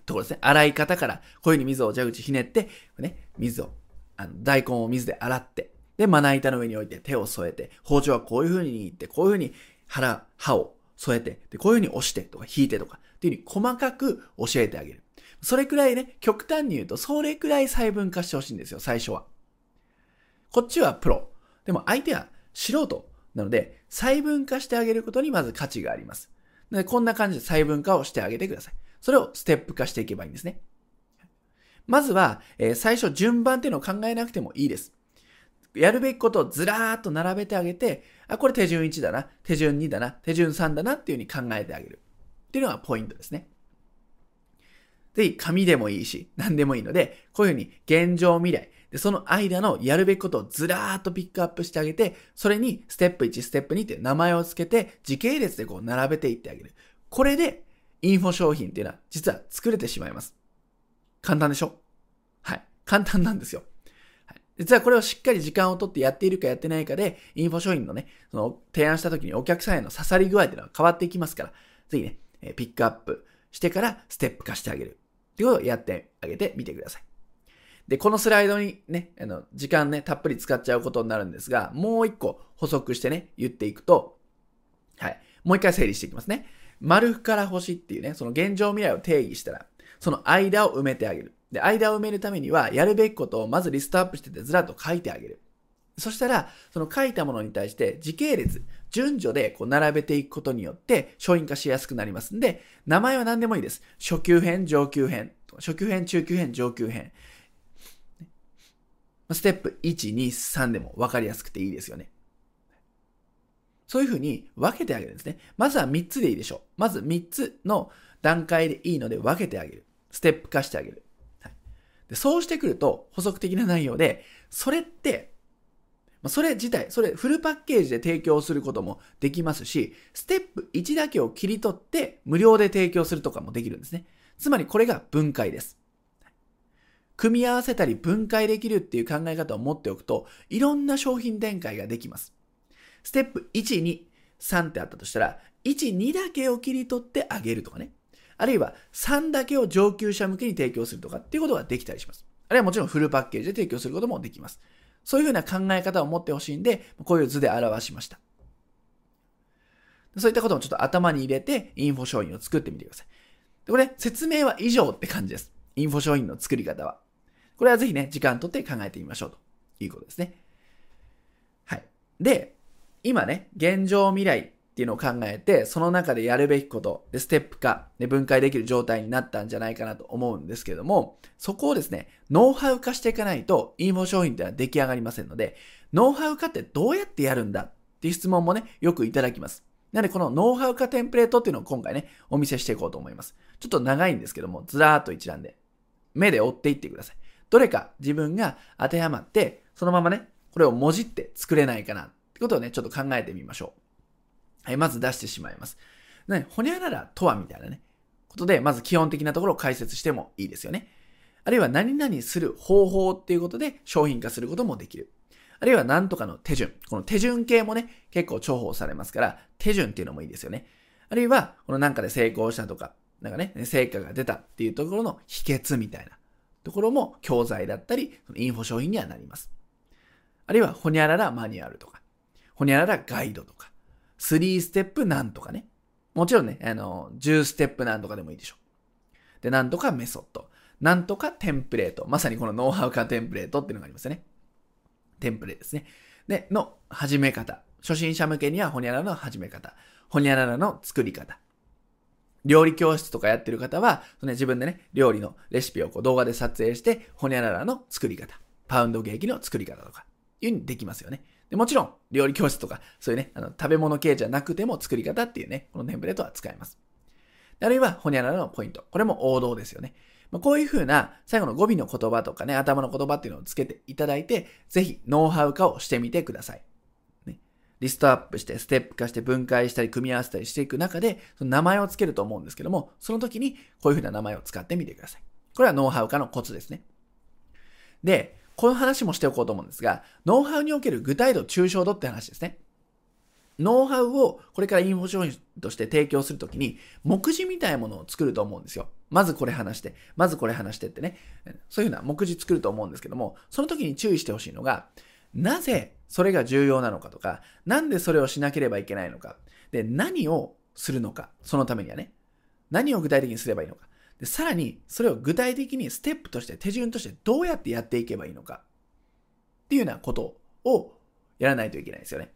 Speaker 1: ところですね。洗い方から、こういう風に水を蛇口ひねって、ね、水を、あの、大根を水で洗って、で、まな板の上に置いて手を添えて、包丁はこういう風に握って、こういう風に腹、歯を添えて、で、こういう風に押してとか引いてとか、っていう風に細かく教えてあげる。それくらいね、極端に言うと、それくらい細分化してほしいんですよ、最初は。こっちはプロ。でも相手は素人なので、細分化してあげることにまず価値があります。でこんな感じで細分化をしてあげてください。それをステップ化していけばいいんですね。まずは、えー、最初順番っていうのを考えなくてもいいです。やるべきことをずらーっと並べてあげて、あ、これ手順1だな、手順2だな、手順3だなっていうふうに考えてあげる。っていうのがポイントですね。ぜひ、紙でもいいし、何でもいいので、こういうふうに現状未来、で、その間のやるべきことをずらーっとピックアップしてあげて、それにステップ1、ステップ2って名前を付けて、時系列でこう並べていってあげる。これで、インフォ商品っていうのは実は作れてしまいます。簡単でしょ？はい。簡単なんですよ。はい、実はこれをしっかり時間をとってやっているかやってないかで、インフォ商品のね、その提案した時にお客さんへの刺さり具合っていうのは変わっていきますから、ぜひね、えピックアップしてからステップ化してあげる。っていうことをやってあげてみてください。で、このスライドにね、あの、時間ね、たっぷり使っちゃうことになるんですが、もう一個補足してね、言っていくと、はい。もう一回整理していきますね。丸から星っていうね、その現状未来を定義したら、その間を埋めてあげる。で、間を埋めるためには、やるべきことをまずリストアップしててずらっと書いてあげる。そしたら、その書いたものに対して時系列、順序でこう並べていくことによって商品化しやすくなりますんで、名前は何でもいいです。初級編、上級編、初級編、中級編、上級編。ステップ1、2、3でも分かりやすくていいですよね。そういうふうに分けてあげるんですね。まずは3つでいいでしょう。まず3つの段階でいいので分けてあげる。ステップ化してあげる。はい、でそうしてくると補足的な内容で、それって、それ自体、それフルパッケージで提供することもできますし、ステップ1だけを切り取って無料で提供するとかもできるんですね。つまりこれが分解です。組み合わせたり分解できるっていう考え方を持っておくと、いろんな商品展開ができます。ステップ1、2、3ってあったとしたら、1、2だけを切り取ってあげるとかね。あるいは3だけを上級者向けに提供するとかっていうことができたりします。あるいはもちろんフルパッケージで提供することもできます。そういうふうな考え方を持ってほしいんで、こういう図で表しました。そういったこともちょっと頭に入れて、インフォ商品を作ってみてください。でこれ、説明は以上って感じです。インフォ商品の作り方は。これはぜひね、時間とって考えてみましょうということですね。はい。で、今ね、現状未来っていうのを考えて、その中でやるべきこと、で、ステップ化、で、分解できる状態になったんじゃないかなと思うんですけども、そこをですね、ノウハウ化していかないと、インフォ商品っていうのは出来上がりませんので、ノウハウ化ってどうやってやるんだっていう質問もね、よくいただきます。なので、このノウハウ化テンプレートっていうのを今回ね、お見せしていこうと思います。ちょっと長いんですけども、ずらーっと一覧で、目で追っていってください。どれか自分が当てはまって、そのままね、これをもじって作れないかなってことをね、ちょっと考えてみましょう。はい、まず出してしまいます。ね、ほにゃららとはみたいなね、ことで、まず基本的なところを解説してもいいですよね。あるいは何々する方法っていうことで商品化することもできる。あるいは何とかの手順。この手順系もね、結構重宝されますから、手順っていうのもいいですよね。あるいは、このなんかで成功したとか、なんかね、成果が出たっていうところの秘訣みたいな。ところも教材だったり、インフォ商品にはなります。あるいは、ほにゃららマニュアルとか、ほにゃららガイドとか、3ステップなんとかね。もちろんね、あの、10ステップなんとかでもいいでしょ。で、なんとかメソッド。なんとかテンプレート。まさにこのノウハウ化テンプレートっていうのがありますよね。テンプレですね。で、の始め方。初心者向けにはほにゃららの始め方。ほにゃららの作り方。料理教室とかやってる方は、ね、自分でね、料理のレシピをこう動画で撮影して、ほにゃららの作り方、パウンドケーキの作り方とか、いうふうにできますよね。でもちろん、料理教室とか、そういうね、あの食べ物系じゃなくても作り方っていうね、このテンプレートは使えます。あるいは、ほにゃららのポイント。これも王道ですよね。まあ、こういう風な最後の語尾の言葉とかね、頭の言葉っていうのをつけていただいて、ぜひノウハウ化をしてみてください。ねリストアップして、ステップ化して分解したり組み合わせたりしていく中で、その名前を付けると思うんですけども、その時にこういうふうな名前を使ってみてください。これはノウハウ化のコツですね。で、この話もしておこうと思うんですが、ノウハウにおける具体度、抽象度って話ですね。ノウハウをこれからインフォ商品として提供するときに、目次みたいなものを作ると思うんですよ。まずこれ話して、まずこれ話してってね。そういうふうな目次作ると思うんですけども、その時に注意してほしいのが、なぜそれが重要なのかとか、なんでそれをしなければいけないのか、で、何をするのか、そのためにはね。何を具体的にすればいいのか。で、さらに、それを具体的にステップとして、手順としてどうやってやっていけばいいのか。っていうようなことをやらないといけないですよね。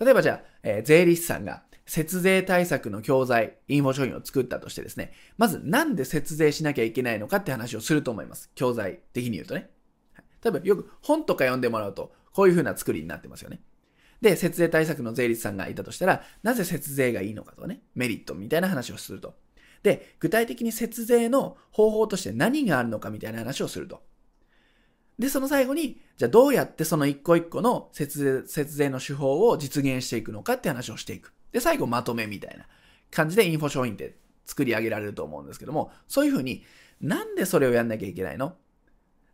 Speaker 1: 例えばじゃあ、えー、税理士さんが節税対策の教材、インフォ商品を作ったとしてですね、まずなんで節税しなきゃいけないのかって話をすると思います。教材的に言うとね。例えばよく本とか読んでもらうと、こういう風な作りになってますよね。で、節税対策の税理士さんがいたとしたら、なぜ節税がいいのかとかね、メリットみたいな話をすると。で、具体的に節税の方法として何があるのかみたいな話をすると。で、その最後に、じゃあどうやってその一個一個の節税節税の手法を実現していくのかって話をしていく。で、最後まとめみたいな感じでインフォ商品って作り上げられると思うんですけども、そういうふうに、なんでそれをやんなきゃいけないの？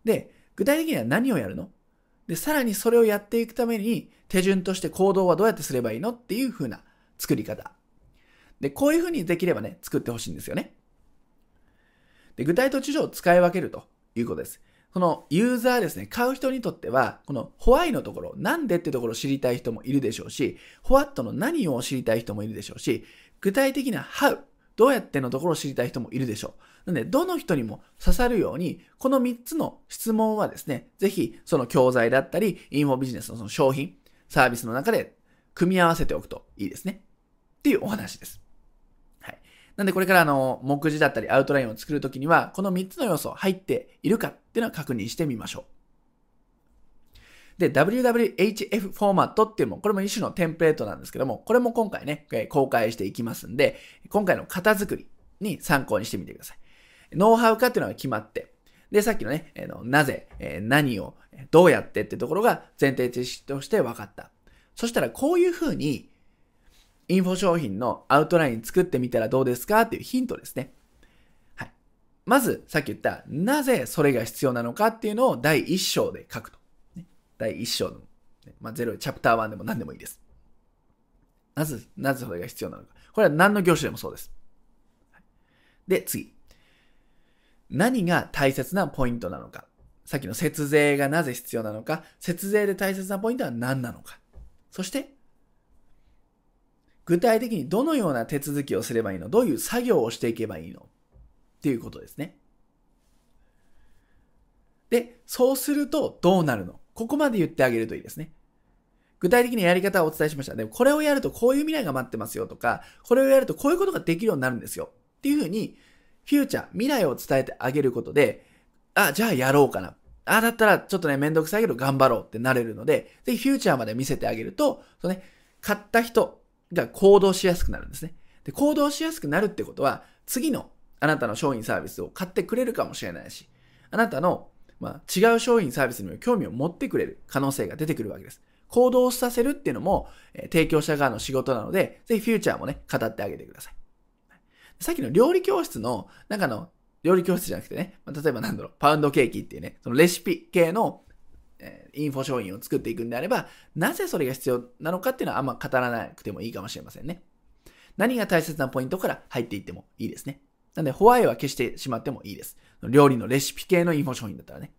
Speaker 1: で、具体的には何をやるの？で、さらにそれをやっていくために、手順として行動はどうやってすればいいの？っていう風な作り方。で、こういう風にできればね、作ってほしいんですよね。で、具体と知情を使い分けるということです。このユーザーですね、買う人にとっては、このホワイのところ、なんでってところを知りたい人もいるでしょうし、ホワットの何を知りたい人もいるでしょうし、具体的な how、どうやってのところを知りたい人もいるでしょう。なので、どの人にも刺さるように、この3つの質問はですね、ぜひその教材だったり、インフォビジネスのその商品、サービスの中で組み合わせておくといいですね。っていうお話です。なんでこれからあの、目次だったりアウトラインを作るときには、この3つの要素入っているかっていうのは確認してみましょう。で、WWHF フォーマットっていうも、これも一種のテンプレートなんですけども、これも今回ね、公開していきますんで、今回の型作りに参考にしてみてください。ノウハウ化っていうのが決まって、で、さっきのね、えー、なぜ、えー、何を、どうやってってところが前提知識として分かった。そしたら、こういうふうに、インフォ商品のアウトライン作ってみたらどうですかっていうヒントですね。はい。まず、さっき言った、なぜそれが必要なのかっていうのを第1章で書くと。ね第1章の、ねまあ、0、チャプター1でも何でもいいです。なぜ、なぜそれが必要なのか。これは何の業種でもそうです。で、次。何が大切なポイントなのか。さっきの節税がなぜ必要なのか。節税で大切なポイントは何なのか。そして、具体的にどのような手続きをすればいいの？どういう作業をしていけばいいの？っていうことですね。で、そうするとどうなるの？ここまで言ってあげるといいですね。具体的にやり方をお伝えしました。でもこれをやるとこういう未来が待ってますよとか、これをやるとこういうことができるようになるんですよ。っていうふうに、フューチャー、未来を伝えてあげることで、あ、じゃあやろうかな。あ、だったらちょっとね、めんどくさいけど頑張ろうってなれるので、ぜひフューチャーまで見せてあげると、そのね、買った人が行動しやすくなるんですね。で、行動しやすくなるってことは、次のあなたの商品サービスを買ってくれるかもしれないし、あなたのまあ、違う商品サービスにも興味を持ってくれる可能性が出てくるわけです。行動させるっていうのも、えー、提供者側の仕事なので、ぜひフューチャーもね、語ってあげてください。さっきの料理教室の、なんかの、料理教室じゃなくてね、まあ、例えばなんだろう、パウンドケーキっていうね、そのレシピ系の、え、インフォ商品を作っていくんであれば、なぜそれが必要なのかっていうのはあんま語らなくてもいいかもしれませんね。何が大切なポイントから入っていってもいいですね。なんで、ホワイは消してしまってもいいです。料理のレシピ系のインフォ商品だったらね。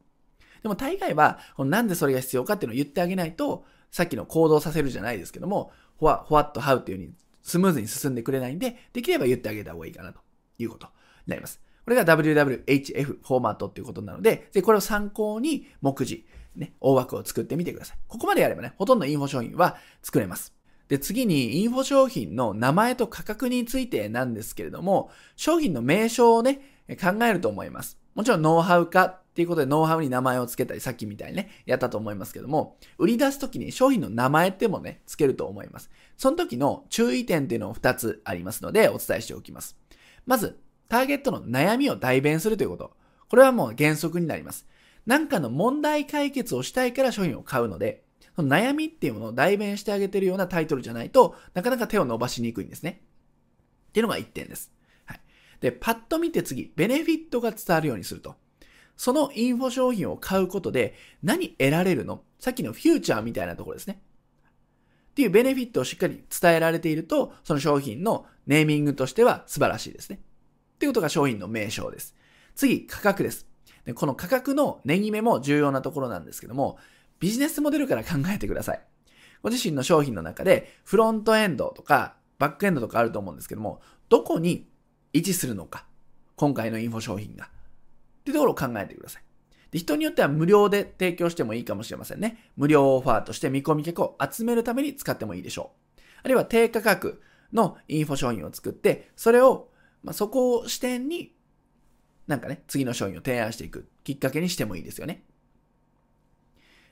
Speaker 1: でも大概は、なんでそれが必要かっていうのを言ってあげないと、さっきの行動させるじゃないですけども、ほわ、ほわっとハウっていう風にスムーズに進んでくれないんで、できれば言ってあげた方がいいかなということになります。これが WWHF フォーマットっていうことなので、で、これを参考に目次、ね、大枠を作ってみてください。ここまでやればね、ほとんどインフォ商品は作れます。で、次にインフォ商品の名前と価格についてなんですけれども、商品の名称をね、考えると思います。もちろんノウハウ化っていうことでノウハウに名前を付けたり、さっきみたいにね、やったと思いますけども、売り出すときに商品の名前ってもね、付けると思います。その時の注意点っていうのを2つありますので、お伝えしておきます。まず、ターゲットの悩みを代弁するということ。これはもう原則になります。何かの問題解決をしたいから商品を買うので、その悩みっていうものを代弁してあげてるようなタイトルじゃないとなかなか手を伸ばしにくいんですね。っていうのが1点です。はい。で、パッと見て次、ベネフィットが伝わるようにすると。そのインフォ商品を買うことで何得られるの？さっきのフューチャーみたいなところですね。っていうベネフィットをしっかり伝えられていると、その商品のネーミングとしては素晴らしいですね。っていうことが商品の名称です。次、価格です。でこの価格の値決めも重要なところなんですけども、ビジネスモデルから考えてください。ご自身の商品の中で、フロントエンドとか、バックエンドとかあると思うんですけども、どこに位置するのか。今回のインフォ商品が。っていうところを考えてください。で人によっては無料で提供してもいいかもしれませんね。無料オファーとして見込み客を集めるために使ってもいいでしょう。あるいは低価格のインフォ商品を作って、それを、まあ、そこを視点に、なんかね、次の商品を提案していくきっかけにしてもいいですよね。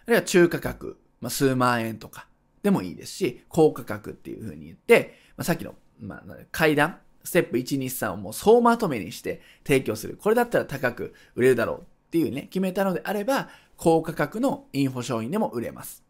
Speaker 1: あるいは中価格、まあ、数万円とかでもいいですし、高価格っていうふうに言って、まあ、さっきの、まあ、階段、ステップ1、2、3をもう総まとめにして提供する。これだったら高く売れるだろうっていうね、決めたのであれば、高価格のインフォ商品でも売れます。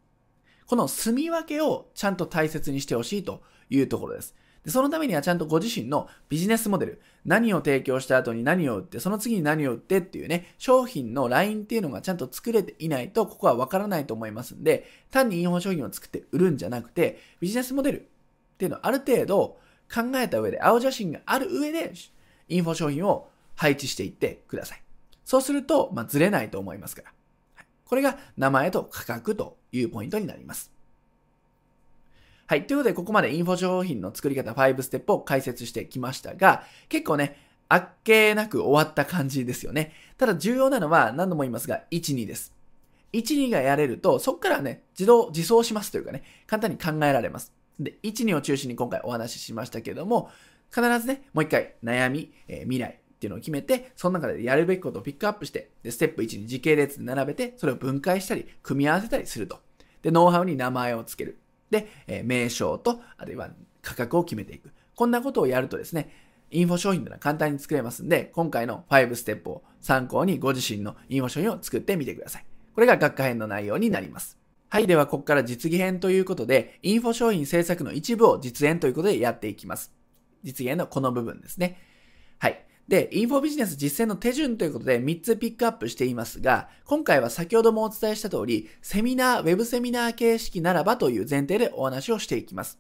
Speaker 1: この住み分けをちゃんと大切にしてほしいというところです。でそのためにはちゃんとご自身のビジネスモデル、何を提供した後に何を売って、その次に何を売ってっていうね、商品のラインっていうのがちゃんと作れていないと、ここはわからないと思いますんで、単にインフォ商品を作って売るんじゃなくて、ビジネスモデルっていうのをある程度考えた上で、青写真がある上で、インフォ商品を配置していってください。そうすると、まあ、ずれないと思いますから。これが名前と価格というポイントになります。はい。ということで、ここまでインフォ商品の作り方5ステップを解説してきましたが、結構ね、あっけなく終わった感じですよね。ただ重要なのは何度も言いますが、1、2です。1、2がやれると、そこからね、自動、自走しますというかね、簡単に考えられます。で、1、2を中心に今回お話ししましたけども、必ずね、もう一回悩み、えー、未来っていうのを決めて、その中でやるべきことをピックアップして、で、ステップ1に時系列で並べて、それを分解したり、組み合わせたりすると。で、ノウハウに名前をつける。で、えー、名称と、あるいは価格を決めていく。こんなことをやるとですね、インフォ商品というのは簡単に作れますんで、今回の5ステップを参考にご自身のインフォ商品を作ってみてください。これが学科編の内容になります。はい。では、ここから実技編ということで、インフォ商品制作の一部を実演ということでやっていきます。実現のこの部分ですね。はい。で、インフォビジネス実践の手順ということで3つピックアップしていますが、今回は先ほどもお伝えした通り、セミナー、ウェブセミナー形式ならばという前提でお話をしていきます。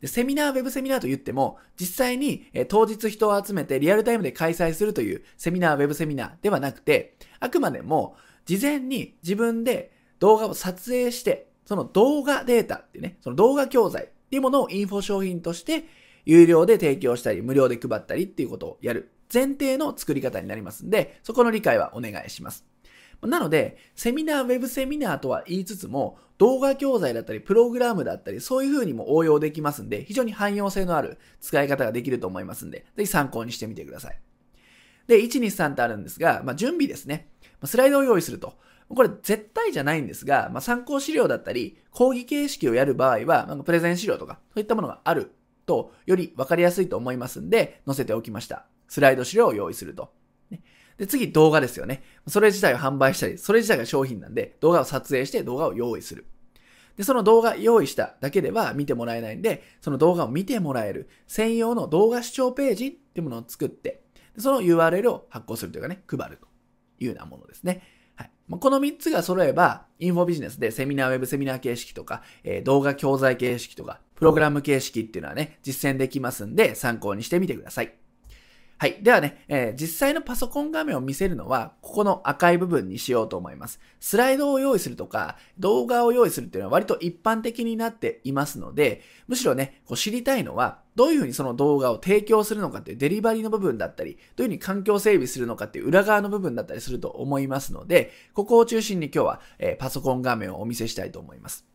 Speaker 1: で、セミナー、ウェブセミナーと言っても、実際に、当日人を集めてリアルタイムで開催するというセミナー、ウェブセミナーではなくて、あくまでも事前に自分で動画を撮影して、その動画データっていうね、その動画教材っていうものをインフォ商品として有料で提供したり、無料で配ったりっていうことをやる前提の作り方になりますんで、そこの理解はお願いします。なので、セミナー、ウェブセミナーとは言いつつも、動画教材だったり、プログラムだったり、そういう風にも応用できますんで、非常に汎用性のある使い方ができると思いますんで、ぜひ参考にしてみてください。で、1、2、3ってあるんですが、まあ、準備ですね。スライドを用意すると。これ絶対じゃないんですが、まあ、参考資料だったり、講義形式をやる場合は、なんかプレゼン資料とか、そういったものがあると、より分かりやすいと思いますんで、載せておきました。スライド資料を用意すると。で、次動画ですよね。それ自体を販売したり、それ自体が商品なんで、動画を撮影して動画を用意する。で、その動画用意しただけでは見てもらえないんで、その動画を見てもらえる専用の動画視聴ページっていうものを作って、その URL を発行するというかね、配るというようなものですね。はい。まこの3つが揃えば、インフォビジネスでセミナー、ウェブセミナー形式とか、えー、動画教材形式とか、プログラム形式っていうのはね、実践できますんで、参考にしてみてください。はい。ではね、えー、実際のパソコン画面を見せるのは、ここの赤い部分にしようと思います。スライドを用意するとか、動画を用意するっていうのは割と一般的になっていますので、むしろね、こう知りたいのは、どういうふうにその動画を提供するのかっていうデリバリーの部分だったり、どういうふうに環境整備するのかっていう裏側の部分だったりすると思いますので、ここを中心に今日は、えー、パソコン画面をお見せしたいと思います。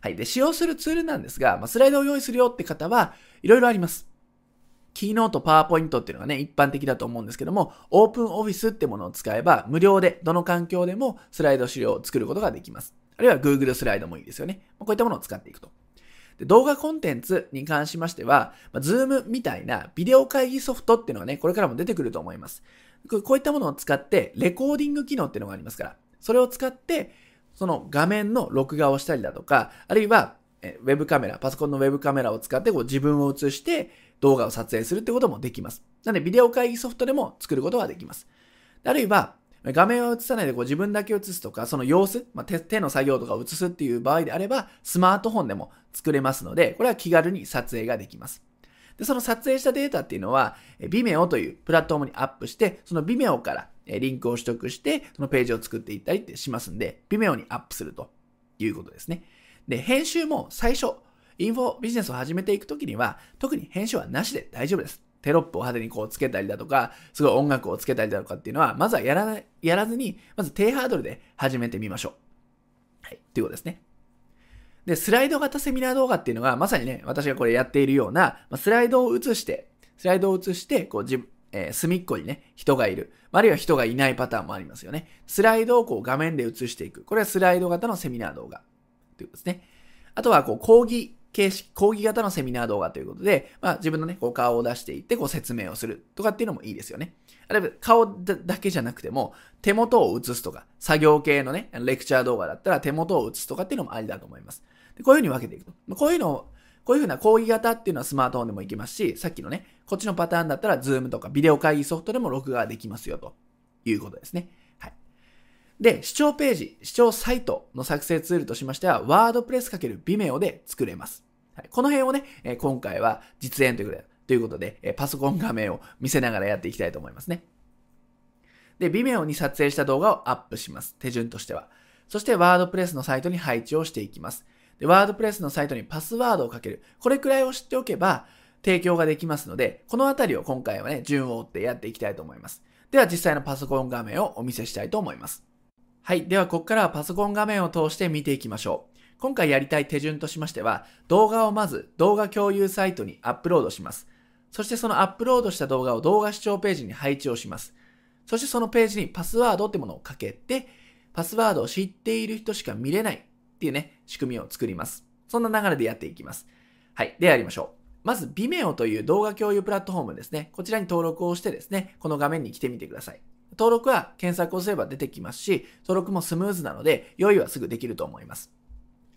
Speaker 1: はい。で、使用するツールなんですが、まあ、スライドを用意するよって方は、いろいろあります。キーノート、パワーポイントっていうのがね、一般的だと思うんですけども、オープンオフィスってものを使えば、無料でどの環境でもスライド資料を作ることができます。あるいは Google スライドもいいですよね。こういったものを使っていくと。で動画コンテンツに関しましては、まあ、Zoom みたいなビデオ会議ソフトっていうのはね、これからも出てくると思います。こういったものを使って、レコーディング機能っていうのがありますから、それを使って、その画面の録画をしたりだとか、あるいは、ウェブカメラ、パソコンのウェブカメラを使ってこう自分を映して、動画を撮影するってこともできます。なので、ビデオ会議ソフトでも作ることができます。あるいは、画面を映さないでこう自分だけ映すとか、その様子、まあ、手手の作業とかを映すっていう場合であれば、スマートフォンでも作れますので、これは気軽に撮影ができます。で、その撮影したデータっていうのは、Vimeo というプラットフォームにアップして、その Vimeo からリンクを取得して、そのページを作っていったりってしますんで、Vimeo にアップするということですね。で、編集も最初、インフォビジネスを始めていくときには、特に編集はなしで大丈夫です。テロップを派手にこうつけたりだとか、すごい音楽をつけたりだとかっていうのは、まずはやらない、やらずに、まず低ハードルで始めてみましょう。はい。ということですね。で、スライド型セミナー動画っていうのが、まさにね、私がこれやっているような、スライドを映して、スライドを映して、こう自分、えー、隅っこにね、人がいる。あるいは人がいないパターンもありますよね。スライドをこう画面で映していく。これはスライド型のセミナー動画。ということですね。あとは、こう、講義形式、講義型のセミナー動画ということで、まあ自分のね、こう顔を出していって、こう説明をするとかっていうのもいいですよね。あるいは顔だけじゃなくても、手元を映すとか、作業系のね、レクチャー動画だったら手元を映すとかっていうのもありだと思います。でこういうふうに分けていくと。こういうのを、こういうふうな講義型っていうのはスマートフォンでもいけますし、さっきのね、こっちのパターンだったら、ズームとかビデオ会議ソフトでも録画できますよということですね。で、視聴ページ、視聴サイトの作成ツールとしましては、ワードプレス ×Vimeo で作れます。はい、この辺をね、え今回は実演ということで、ということで、えパソコン画面を見せながらやっていきたいと思いますね。で、Vimeo に撮影した動画をアップします。手順としては。そして、ワードプレスのサイトに配置をしていきます。で、ワードプレスのサイトにパスワードをかける。これくらいを知っておけば、提供ができますので、このあたりを今回はね、順を追ってやっていきたいと思います。では実際のパソコン画面をお見せしたいと思います。はい。では、ここからはパソコン画面を通して見ていきましょう。今回やりたい手順としましては、動画をまず動画共有サイトにアップロードします。そしてそのアップロードした動画を動画視聴ページに配置をします。そしてそのページにパスワードってものをかけて、パスワードを知っている人しか見れないっていうね、仕組みを作ります。そんな流れでやっていきます。はい。ではやりましょう。まず Vimeo という動画共有プラットフォームですね。こちらに登録をしてですね、この画面に来てみてください。登録は検索をすれば出てきますし、登録もスムーズなので、用意はすぐできると思います。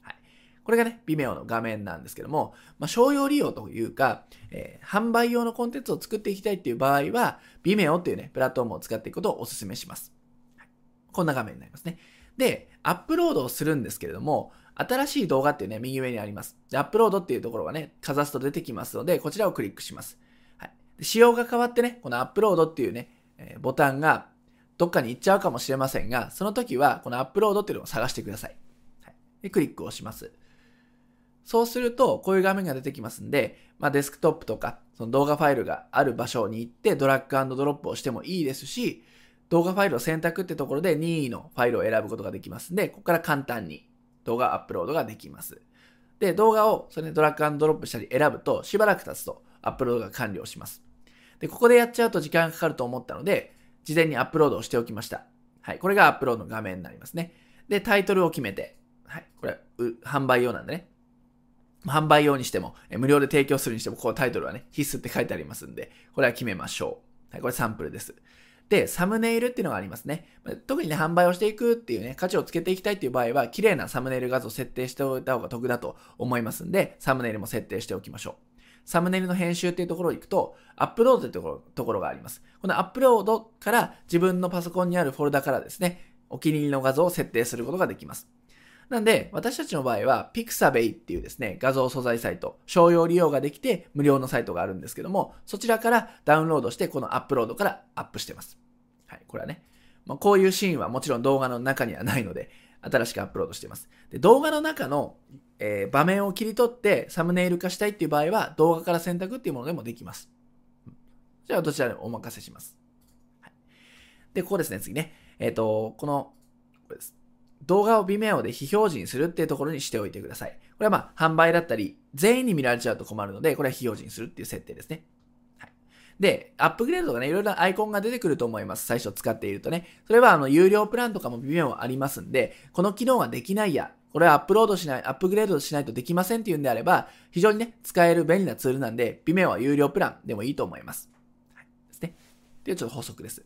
Speaker 1: はい。これがね、Vimeo の画面なんですけども、まあ、商用利用というか、えー、販売用のコンテンツを作っていきたいっていう場合は、Vimeo っていうね、プラットフォームを使っていくことをお勧めします。はい、こんな画面になりますね。で、アップロードをするんですけれども、新しい動画っていうね、右上にあります。で、アップロードっていうところがね、かざすと出てきますので、こちらをクリックします。はい。で仕様が変わってね、このアップロードっていうね、え、ボタンがどっかに行っちゃうかもしれませんが、その時はこのアップロードっていうのを探してください。はい。で、クリックをします。そうすると、こういう画面が出てきますんで、まあ、デスクトップとか、その動画ファイルがある場所に行って、ドラッグドロップをしてもいいですし、動画ファイルを選択ってところで任意のファイルを選ぶことができますんで、ここから簡単に動画アップロードができます。で、動画をそれでドラッグドロップしたり選ぶと、しばらく経つとアップロードが完了します。で、ここでやっちゃうと時間がかかると思ったので、事前にアップロードをしておきました。はい。これがアップロードの画面になりますね。で、タイトルを決めて、はい。これ、販売用なんでね。販売用にしても、え無料で提供するにしても、こうタイトルはね、必須って書いてありますんで、これは決めましょう。はい。これサンプルです。で、サムネイルっていうのがありますね。特にね、販売をしていくっていうね、価値をつけていきたいっていう場合は、綺麗なサムネイル画像を設定しておいた方が得だと思いますんで、サムネイルも設定しておきましょう。サムネイルの編集っていうところに行くと、アップロードっていうところところがあります。このアップロードから自分のパソコンにあるフォルダからですね、お気に入りの画像を設定することができます。なんで、私たちの場合は、Pixabay っていうですね、画像素材サイト、商用利用ができて無料のサイトがあるんですけども、そちらからダウンロードして、このアップロードからアップしてます。はい、これはね。まあ、こういうシーンはもちろん動画の中にはないので、新しくアップロードしています。で動画の中の、えー、場面を切り取ってサムネイル化したいっていう場合は、動画から選択っていうものでもできます。じゃあ、どちらでもお任せします。はい、で、ここですね、次ね。えっ、ー、と、この、これです。動画を Vimeo で非表示にするっていうところにしておいてください。これはまあ、販売だったり、全員に見られちゃうと困るので、これは非表示にするっていう設定ですね。で、アップグレードとかね、いろいろアイコンが出てくると思います。最初使っているとね。それはあの、有料プランとかも微妙ありますんで、この機能ができないや、これはアップロードしない、アップグレードしないとできませんっていうんであれば、非常にね、使える便利なツールなんで、微妙は有料プランでもいいと思います。はい。ですね。っていうちょっと補足です。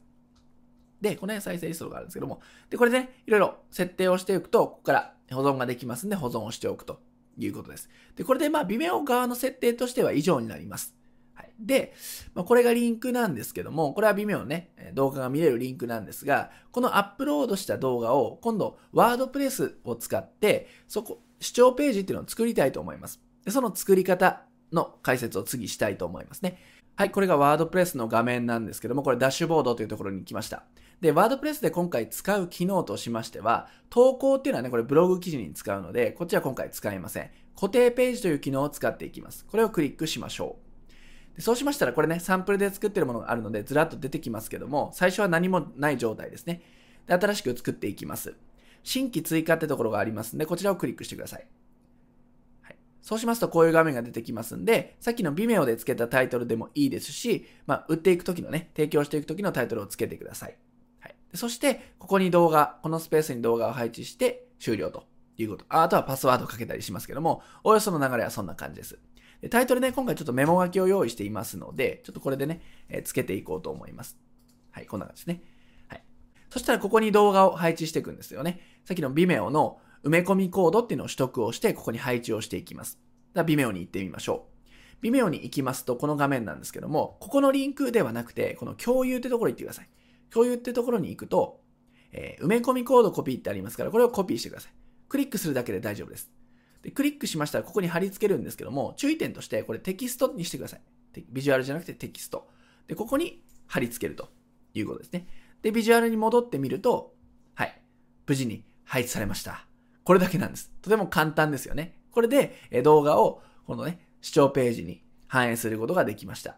Speaker 1: で、この辺再生リストがあるんですけども、で、これでね、いろいろ設定をしておくと、ここから保存ができますんで、保存をしておくということです。で、これでまあ、微妙側の設定としては以上になります。はいで、まあ、これがリンクなんですけども、これは微妙ね、動画が見れるリンクなんですが、このアップロードした動画を今度、ワードプレスを使って、そこ、視聴ページっていうのを作りたいと思います。でその作り方の解説を次したいと思いますね。はい、これがワードプレスの画面なんですけども、これダッシュボードというところに来ました。で、ワードプレスで今回使う機能としましては、投稿っていうのはね、これブログ記事に使うので、こっちは今回使いません。固定ページという機能を使っていきます。これをクリックしましょう。そうしましたら、これね、サンプルで作ってるものがあるので、ずらっと出てきますけども、最初は何もない状態ですね。で、新しく作っていきます。新規追加ってところがありますんで、こちらをクリックしてください。はい、そうしますと、こういう画面が出てきますんで、さっきの Vimeo で付けたタイトルでもいいですし、まあ、売っていくときのね、提供していくときのタイトルを付けてください。はい、そして、ここに動画、このスペースに動画を配置して終了ということ。あとはパスワードをかけたりしますけども、およその流れはそんな感じです。タイトルね、今回ちょっとメモ書きを用意していますので、ちょっとこれでね、えー、つけていこうと思います。はい、こんな感じですね。はい。そしたらここに動画を配置していくんですよね。さっきの Vimeo の埋め込みコードっていうのを取得をして、ここに配置をしていきます。では Vimeo に行ってみましょう。Vimeo に行きますと、この画面なんですけども、ここのリンクではなくて、この共有ってところに行ってください。共有ってところに行くと、えー、埋め込みコードコピーってありますから、これをコピーしてください。クリックするだけで大丈夫です。で、クリックしましたらここに貼り付けるんですけども、注意点としてこれテキストにしてください。ビジュアルじゃなくてテキスト。で、ここに貼り付けるということですね。で、ビジュアルに戻ってみると、はい。無事に配置されました。これだけなんです。とても簡単ですよね。これで動画をこのね、視聴ページに反映することができました。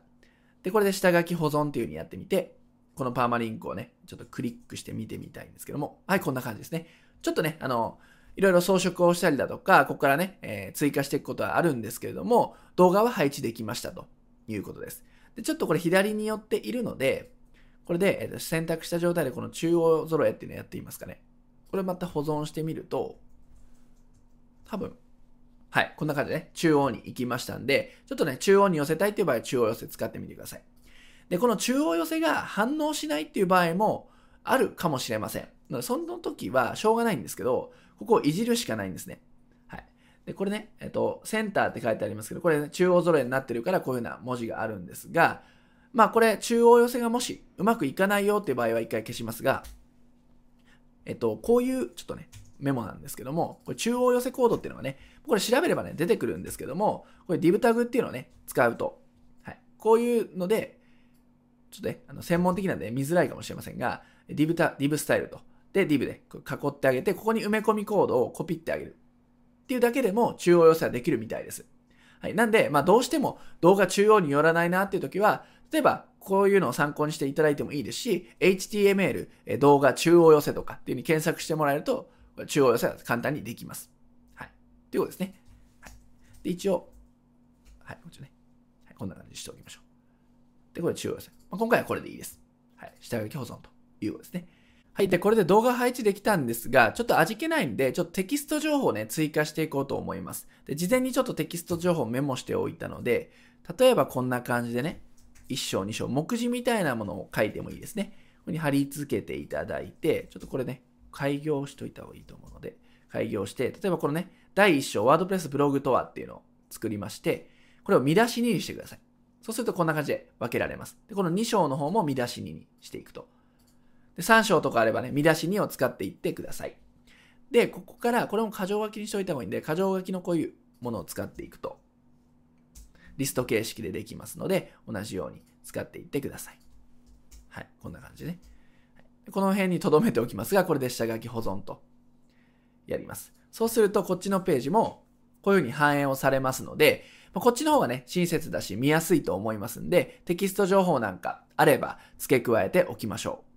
Speaker 1: で、これで下書き保存っていう風にやってみて、このパーマリンクをね、ちょっとクリックして見てみたいんですけども、はい、こんな感じですね。ちょっとね、あの、いろいろ装飾をしたりだとか、ここからね、えー、追加していくことはあるんですけれども、動画は配置できましたということです。で、ちょっとこれ左に寄っているので、これで、えー、選択した状態でこの中央揃えっていうのをやってみますかね。これまた保存してみると、多分、はい、こんな感じでね、中央に行きましたんで、ちょっとね、中央に寄せたいっていう場合は中央寄せ使ってみてください。で、この中央寄せが反応しないっていう場合もあるかもしれません。その時はしょうがないんですけど、ここをいじるしかないんですね。はい。で、これね、えっと、センターって書いてありますけど、これ、ね、中央揃えになってるからこういうような文字があるんですが、まあこれ中央寄せがもしうまくいかないよっていう場合は一回消しますが、えっと、こういうちょっとね、メモなんですけども、これ中央寄せコードっていうのがね、これ調べればね、出てくるんですけども、これ div タグっていうのをね、使うと、はい。こういうので、ちょっとね、あの専門的なんで見づらいかもしれませんが、div, タ div スタイルと、で、div で囲ってあげて、ここに埋め込みコードをコピってあげる。っていうだけでも中央寄せはできるみたいです。はい。なんで、まあどうしても動画中央に寄らないなっていう時は、例えばこういうのを参考にしていただいてもいいですし、HTML 動画中央寄せとかっていう風に検索してもらえると、中央寄せは簡単にできます。はい。ということですね。はい。で、一応、はい、こっちね。はい、こんな感じにしておきましょう。で、これ中央寄せ。まあ、今回はこれでいいです。はい。下書き保存ということですね。はい。で、これで動画配置できたんですが、ちょっと味気ないんで、ちょっとテキスト情報をね、追加していこうと思います。で、事前にちょっとテキスト情報をメモしておいたので、例えばこんな感じでね、1章2章、目次みたいなものを書いてもいいですね。ここに貼り付けていただいて、ちょっとこれね、開業しといた方がいいと思うので、開業して、例えばこのね、第1章、ワードプレスブログとはっていうのを作りまして、これを見出し2にしてください。そうするとこんな感じで分けられます。で、この2章の方も見出し2にしていくと。で、3章とかあればね、見出し2を使っていってください。で、ここから、これも箇条書きにしておいた方がいいんで、箇条書きのこういうものを使っていくと、リスト形式でできますので、同じように使っていってください。はい、こんな感じでね。この辺に留めておきますが、これで下書き保存とやります。そうすると、こっちのページもこういう風に反映をされますので、こっちの方がね、親切だし見やすいと思いますんで、テキスト情報なんかあれば付け加えておきましょう。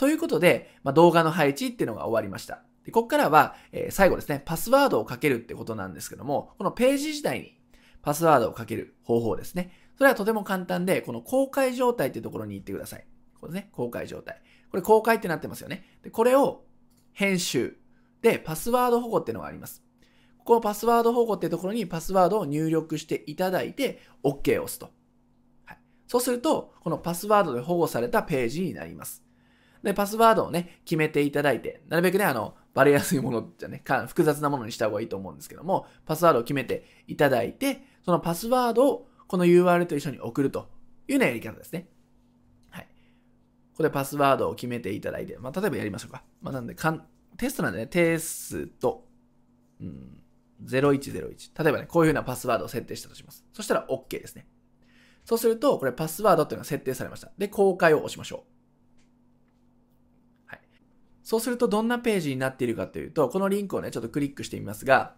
Speaker 1: ということで、まあ、動画の配置っていうのが終わりました。でここからは、えー、最後ですね、パスワードをかけるってことなんですけども、このページ自体にパスワードをかける方法ですね。それはとても簡単で、この公開状態っていうところに行ってください。これね、公開状態。これ公開ってなってますよね。で、これを編集。で、パスワード保護っていうのがあります。ここのパスワード保護っていうところにパスワードを入力していただいて OK を押すと。そうすると、このパスワードで保護されたページになります。で、パスワードをね、決めていただいて、なるべくね、あの、バレやすいものじゃね、か複雑なものにした方がいいと思うんですけども、パスワードを決めていただいて、そのパスワードをこの URL と一緒に送るというようなやり方ですね。はい。ここでパスワードを決めていただいて、まあ、例えばやりましょうか。まあ、なんでかん、テストなんでね、テスト、うん、0101。例えばね、こういうふうなパスワードを設定したとします。そしたら OK ですね。そうすると、これパスワードっていうのが設定されました。で、公開を押しましょう。そうするとどんなページになっているかというと、このリンクをね、ちょっとクリックしてみますが、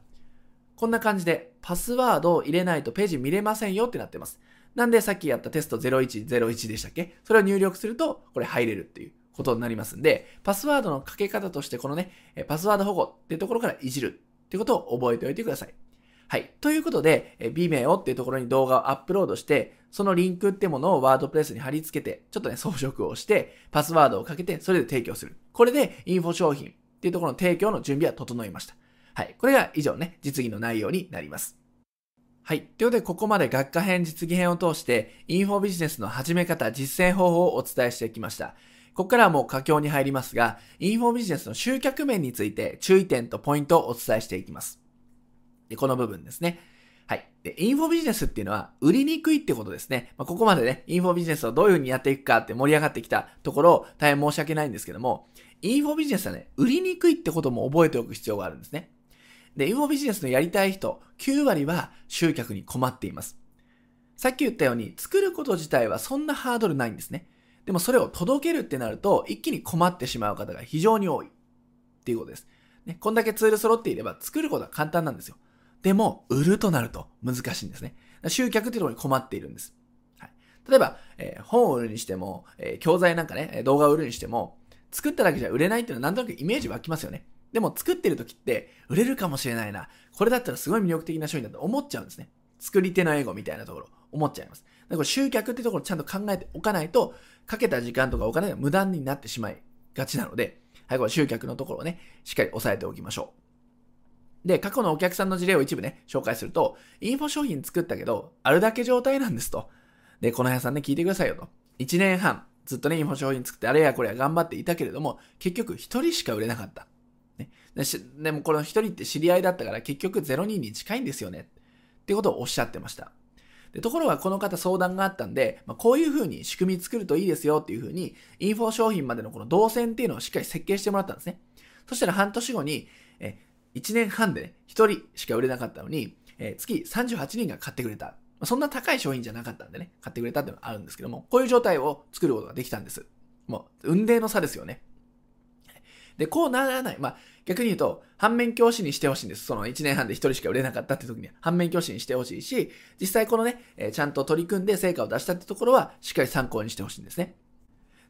Speaker 1: こんな感じでパスワードを入れないとページ見れませんよってなってます。なんでさっきやったテスト0101でしたっけ？それを入力すると、これ入れるっていうことになりますんで、パスワードのかけ方としてこのね、パスワード保護っていうところからいじるっていうことを覚えておいてください。はい。ということで、Vimeo っていうところに動画をアップロードして、そのリンクってものをワードプレスに貼り付けて、ちょっとね、装飾をして、パスワードをかけて、それで提供する。これで、インフォ商品っていうところの提供の準備は整いました。はい。これが以上ね、実技の内容になります。はい。ということで、ここまで学科編、実技編を通して、インフォビジネスの始め方、実践方法をお伝えしてきました。ここからはもう佳境に入りますが、インフォビジネスの集客面について注意点とポイントをお伝えしていきます。で、この部分ですね。はい。で、インフォビジネスっていうのは売りにくいってことですね。まあ、ここまでね、インフォビジネスをどういう風にやっていくかって盛り上がってきたところ、大変申し訳ないんですけども、インフォビジネスはね、売りにくいってことも覚えておく必要があるんですね。で、インフォビジネスのやりたい人、9割は集客に困っています。さっき言ったように、作ること自体はそんなハードルないんですね。でもそれを届けるってなると、一気に困ってしまう方が非常に多い。っていうことです。ね、こんだけツール揃っていれば作ることは簡単なんですよ。でも、売るとなると難しいんですね。集客っていうところに困っているんです。はい、例えば、えー、本を売るにしても、えー、教材なんかね、動画を売るにしても、作っただけじゃ売れないっていうのはなんとなくイメージ湧きますよね。でも作ってる時って売れるかもしれないな。これだったらすごい魅力的な商品だと思っちゃうんですね。作り手のエゴみたいなところ思っちゃいます。だから集客ってところちゃんと考えておかないと、かけた時間とかお金が無駄になってしまいがちなので、はい、これ集客のところをね、しっかり押さえておきましょう。で、過去のお客さんの事例を一部ね、紹介すると、インフォ商品作ったけど、あるだけ状態なんですと。で、この部屋さんね、聞いてくださいよと。1年半、ずっとね、インフォ商品作って、あれやこれや頑張っていたけれども、結局一人しか売れなかった。ね、ででもこの一人って知り合いだったから結局0人に近いんですよね。ってことをおっしゃってました。でところがこの方相談があったんで、まあ、こういうふうに仕組み作るといいですよっていうふうに、インフォ商品までのこの動線っていうのをしっかり設計してもらったんですね。そしたら半年後に、え1年半でね、1人しか売れなかったのに、え月38人が買ってくれた。そんな高い商品じゃなかったんでね、買ってくれたっていうのはあるんですけども、こういう状態を作ることができたんです。もう、運命の差ですよね。で、こうならない。まあ、逆に言うと、反面教師にしてほしいんです。その1年半で1人しか売れなかったって時には、反面教師にしてほしいし、実際このね、えー、ちゃんと取り組んで成果を出したってところは、しっかり参考にしてほしいんですね。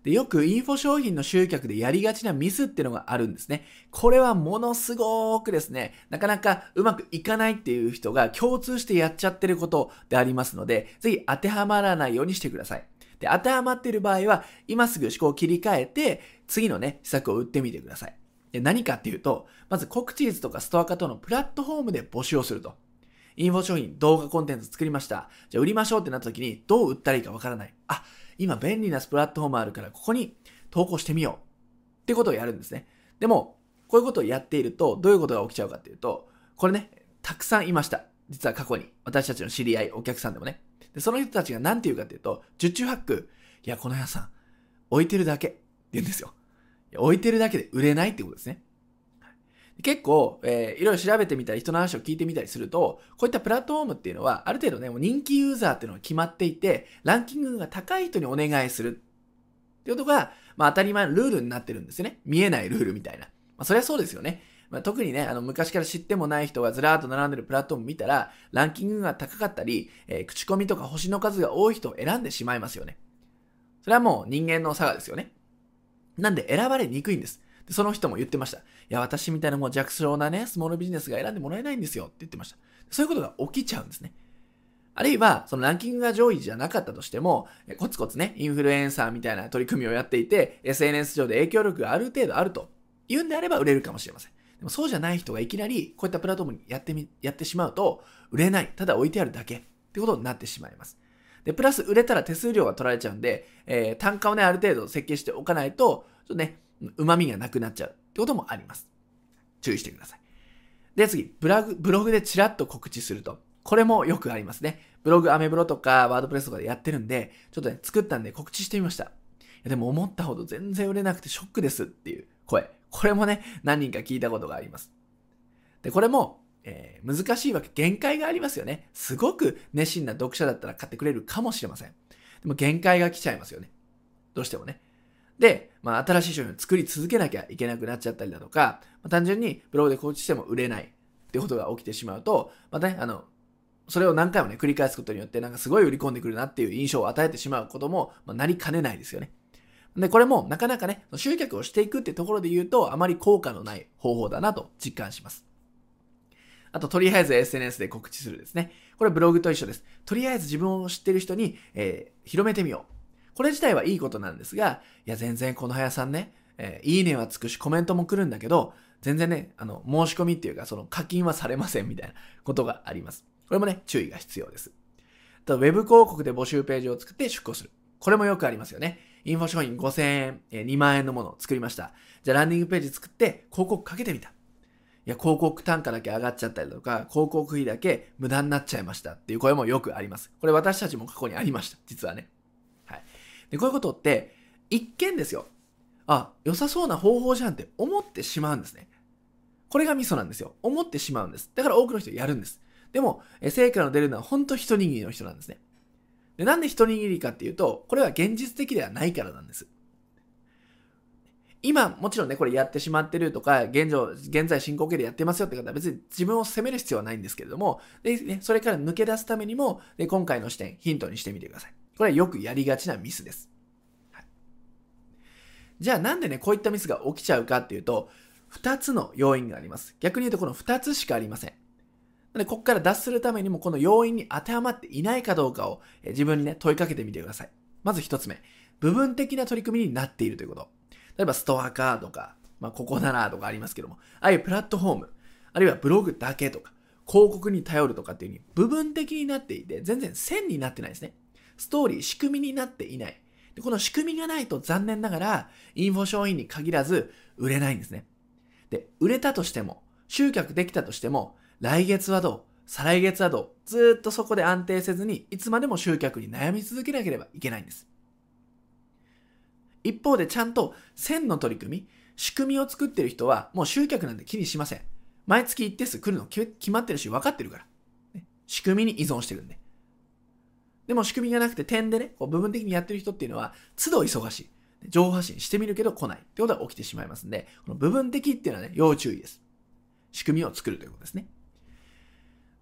Speaker 1: で、よくインフォ商品の集客でやりがちなミスっていうのがあるんですね。これはものすごくですね、なかなかうまくいかないっていう人が共通してやっちゃってることでありますので、ぜひ当てはまらないようにしてください。で、当てはまっている場合は、今すぐ思考を切り替えて、次のね、施策を打ってみてください。で、何かっていうと、まずコクチーズとかストア化とのプラットフォームで募集をすると。インフォ商品、動画コンテンツ作りました。じゃあ売りましょうってなった時に、どう売ったらいいかわからない。あ、今便利なスプラットフォームあるから、ここに投稿してみよう。ってことをやるんですね。でも、こういうことをやっていると、どういうことが起きちゃうかっていうと、これね、たくさんいました。実は過去に。私たちの知り合い、お客さんでもね。で、その人たちが何て言うかっていうと、十中八九、いや、この屋さん、置いてるだけって言うんですよ。置いてるだけで売れないってことですね。結構、えー、いろいろ調べてみたり、人の話を聞いてみたりすると、こういったプラットフォームっていうのは、ある程度ね、もう人気ユーザーっていうのが決まっていて、ランキングが高い人にお願いするっていうことが、まあ当たり前のルールになってるんですよね。見えないルールみたいな。まあそりゃそうですよね。まあ、特にね、あの、昔から知ってもない人がずらーっと並んでるプラットフォーム見たら、ランキングが高かったり、えー、口コミとか星の数が多い人を選んでしまいますよね。それはもう人間の差がですよね。なんで選ばれにくいんです。で、その人も言ってました。や、私みたいなもう弱小なね、スモールビジネスが選んでもらえないんですよって言ってました。そういうことが起きちゃうんですね。あるいは、そのランキングが上位じゃなかったとしても、コツコツね、インフルエンサーみたいな取り組みをやっていて、SNS 上で影響力がある程度あると言うんであれば売れるかもしれません。でもそうじゃない人がいきなり、こういったプラットフォームにやってみ、やってしまうと、売れない。ただ置いてあるだけってことになってしまいます。で、プラス売れたら手数料が取られちゃうんで、えー、単価をね、ある程度設計しておかないと、ちょっとね、旨味がなくなっちゃうってこともあります。注意してください。で、次、ブログ、ブログでチラッと告知すると。これもよくありますね。ブログ、アメブロとか、ワードプレスとかでやってるんで、ちょっとね、作ったんで告知してみました。いやでも思ったほど全然売れなくてショックですっていう声。これもね、何人か聞いたことがあります。で、これも、えー、難しいわけ、限界がありますよね。すごく熱心な読者だったら買ってくれるかもしれません。でも限界が来ちゃいますよね。どうしてもね。で、まあ、新しい商品を作り続けなきゃいけなくなっちゃったりだとか、まあ、単純にブログで告知しても売れないってことが起きてしまうと、またね、あの、それを何回もね、繰り返すことによって、なんかすごい売り込んでくるなっていう印象を与えてしまうことも、まあ、なりかねないですよね。で、これもなかなかね、集客をしていくってところで言うと、あまり効果のない方法だなと実感します。あと、とりあえず SNS で告知するですね。これブログと一緒です。とりあえず自分を知ってる人に、えー、広めてみよう。これ自体はいいことなんですが、いや、全然この早さんね、えー、いいねはつくしコメントも来るんだけど、全然ね、あの、申し込みっていうか、その課金はされませんみたいなことがあります。これもね、注意が必要です。と、ウェブ広告で募集ページを作って出稿する。これもよくありますよね。インフォ商品5000円、えー、2万円のものを作りました。じゃあランディングページ作って広告かけてみた。いや、広告単価だけ上がっちゃったりとか、広告費だけ無駄になっちゃいましたっていう声もよくあります。これ私たちも過去にありました。実はね。で、こういうことって、一見ですよ。あ、良さそうな方法じゃんって思ってしまうんですね。これがミソなんですよ。思ってしまうんです。だから多くの人やるんです。でも、成果の出るのは本当一握りの人なんですね。で、なんで一握りかっていうと、これは現実的ではないからなんです。今、もちろんね、これやってしまってるとか、現状、現在進行形でやってますよって方は別に自分を責める必要はないんですけれども、で、ね、それから抜け出すためにも、で、今回の視点、ヒントにしてみてください。これはよくやりがちなミスです。じゃあなんでね、こういったミスが起きちゃうかっていうと、二つの要因があります。逆に言うとこの二つしかありません。なので、ここから脱するためにも、この要因に当てはまっていないかどうかを自分にね、問いかけてみてください。まず一つ目。部分的な取り組みになっているということ。例えばストアカーとか、まあ、ここだなとかありますけども、ああいうプラットフォーム、あるいはブログだけとか、広告に頼るとかっていう風に部分的になっていて、全然線になってないですね。ストーリー、仕組みになっていない。でこの仕組みがないと残念ながら、インフォ商品に限らず売れないんですね。で、売れたとしても、集客できたとしても、来月はどう再来月はどうずっとそこで安定せずに、いつまでも集客に悩み続けなければいけないんです。一方でちゃんと線の取り組み、仕組みを作ってる人はもう集客なんて気にしません。毎月一定数来るの決まってるし分かってるから。ね、仕組みに依存してるんで。でも仕組みがなくて点でね、こう部分的にやってる人っていうのは、都度忙しい。情報発信してみるけど来ないってことが起きてしまいますんで、この部分的っていうのはね、要注意です。仕組みを作るということですね。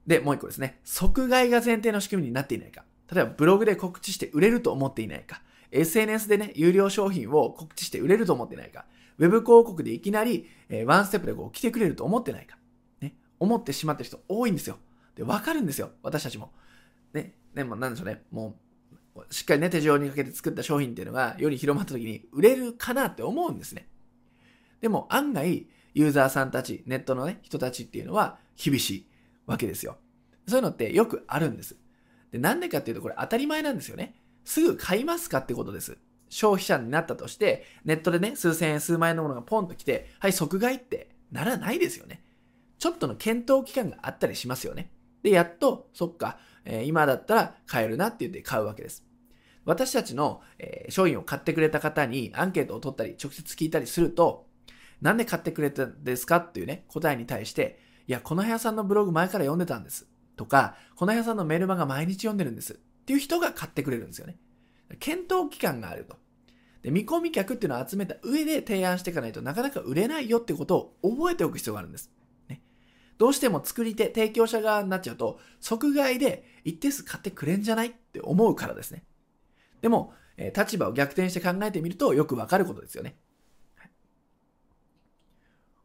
Speaker 1: で、もう一個ですね。即買いが前提の仕組みになっていないか。例えばブログで告知して売れると思っていないか。SNS でね、有料商品を告知して売れると思ってないか、ウェブ広告でいきなり、えー、ワンステップでこう来てくれると思ってないか、ね、思ってしまってる人多いんですよ。で、わかるんですよ。私たちも。ね、でもなんでしょうね。もう、しっかりね、手錠にかけて作った商品っていうのが世に広まった時に売れるかなって思うんですね。でも案外、ユーザーさんたち、ネットのね、人たちっていうのは厳しいわけですよ。そういうのってよくあるんです。で、なんでかっていうとこれ当たり前なんですよね。すぐ買いますかってことです。消費者になったとして、ネットでね、数千円、数万円のものがポンと来て、はい、即買いってならないですよね。ちょっとの検討期間があったりしますよね。で、やっと、そっか、え、今だったら買えるなって言って買うわけです。私たちの、え、商品を買ってくれた方にアンケートを取ったり、直接聞いたりすると、なんで買ってくれたんですかっていうね、答えに対して、いや、この部屋さんのブログ前から読んでたんです。とか、この部屋さんのメールマガ毎日読んでるんです。っていう人が買ってくれるんですよね。検討期間があると。で、見込み客っていうのを集めた上で提案していかないとなかなか売れないよってことを覚えておく必要があるんです。どうしても作り手、提供者側になっちゃうと、即買いで一定数買ってくれんじゃないって思うからですね。でも、え立場を逆転して考えてみるとよくわかることですよね。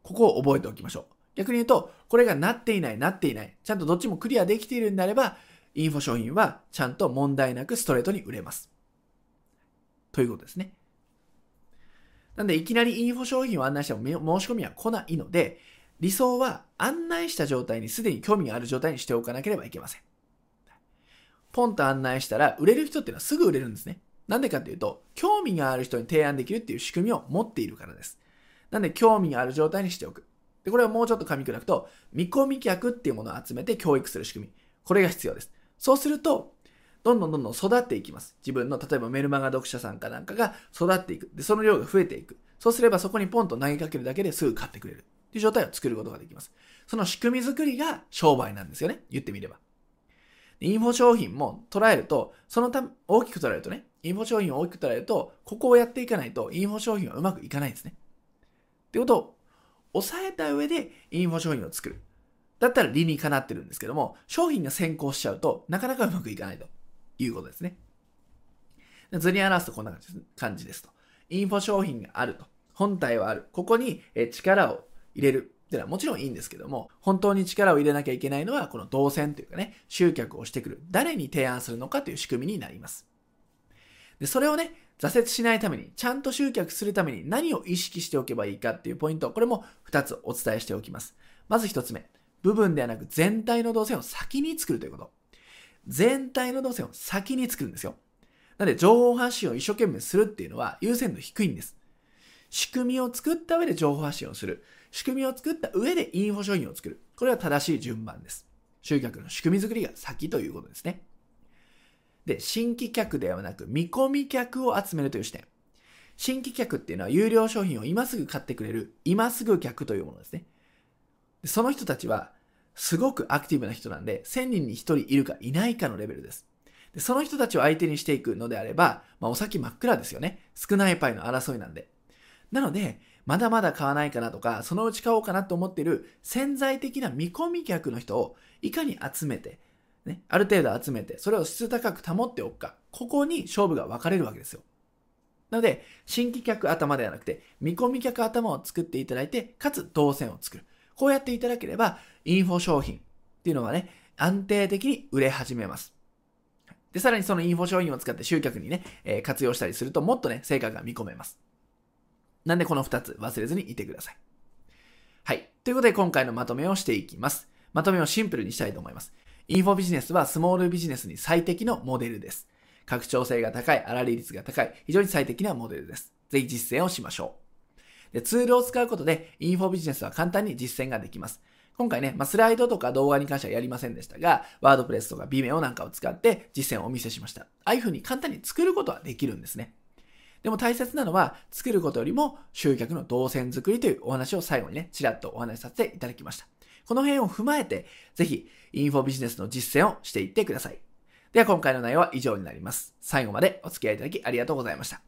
Speaker 1: ここを覚えておきましょう。逆に言うと、これがなっていない、なっていない、ちゃんとどっちもクリアできているんであれば、インフォ商品はちゃんと問題なくストレートに売れます。ということですね。なんで、いきなりインフォ商品を案内しても申し込みは来ないので、理想は案内した状態にすでに興味がある状態にしておかなければいけません。ポンと案内したら、売れる人っていうのはすぐ売れるんですね。なんでかっていうと、興味がある人に提案できるっていう仕組みを持っているからです。なんで、興味がある状態にしておく。で、これはもうちょっと噛み砕くと、見込み客っていうものを集めて教育する仕組み。これが必要です。そうすると、どんどんどんどん育っていきます。自分の、例えばメルマガ読者さんかなんかが育っていく。で、その量が増えていく。そうすればそこにポンと投げかけるだけですぐ買ってくれる。ていう状態を作ることができます。その仕組み作りが商売なんですよね。言ってみれば。インフォ商品も捉えると、そのため、大きく捉えるとね、インフォ商品を大きく捉えると、ここをやっていかないと、インフォ商品はうまくいかないんですね。ってことを、抑えた上で、インフォ商品を作る。だったら理にかなってるんですけども、商品が先行しちゃうとなかなかうまくいかないということですね。図に表すとこんな感じですと。インフォ商品があると。本体はある。ここに力を入れる。っていうのはもちろんいいんですけども、本当に力を入れなきゃいけないのは、この動線というかね、集客をしてくる。誰に提案するのかという仕組みになります。で、それをね、挫折しないために、ちゃんと集客するために何を意識しておけばいいかっていうポイント、これも2つお伝えしておきます。まず1つ目。部分ではなく全体の動線を先に作るということ。全体の動線を先に作るんですよ。なので、情報発信を一生懸命するっていうのは優先度低いんです。仕組みを作った上で情報発信をする。仕組みを作った上でインフォ商品を作る。これは正しい順番です。集客の仕組み作りが先ということですね。で、新規客ではなく見込み客を集めるという視点。新規客っていうのは有料商品を今すぐ買ってくれる今すぐ客というものですね。その人たちはすごくアクティブな人なんで、1000人に1人いるかいないかのレベルです。でその人たちを相手にしていくのであれば、まあ、お先真っ暗ですよね。少ないパイの争いなんで。なので、まだまだ買わないかなとか、そのうち買おうかなと思っている潜在的な見込み客の人をいかに集めて、ね、ある程度集めて、それを質高く保っておくか、ここに勝負が分かれるわけですよ。なので、新規客頭ではなくて、見込み客頭を作っていただいて、かつ動線を作る。こうやっていただければ、インフォ商品っていうのはね、安定的に売れ始めます。で、さらにそのインフォ商品を使って集客にね、えー、活用したりするともっとね、成果が見込めます。なんでこの2つ忘れずにいてください。はい。ということで今回のまとめをしていきます。まとめをシンプルにしたいと思います。インフォビジネスはスモールビジネスに最適のモデルです。拡張性が高い、粗利率が高い、非常に最適なモデルです。ぜひ実践をしましょう。でツールを使うことで、インフォビジネスは簡単に実践ができます。今回ね、まあ、スライドとか動画に関してはやりませんでしたが、ワードプレスとか Vimeo なんかを使って実践をお見せしました。ああいう風に簡単に作ることはできるんですね。でも大切なのは、作ることよりも集客の動線作りというお話を最後にね、ちらっとお話しさせていただきました。この辺を踏まえて、ぜひ、インフォビジネスの実践をしていってください。では今回の内容は以上になります。最後までお付き合いいただきありがとうございました。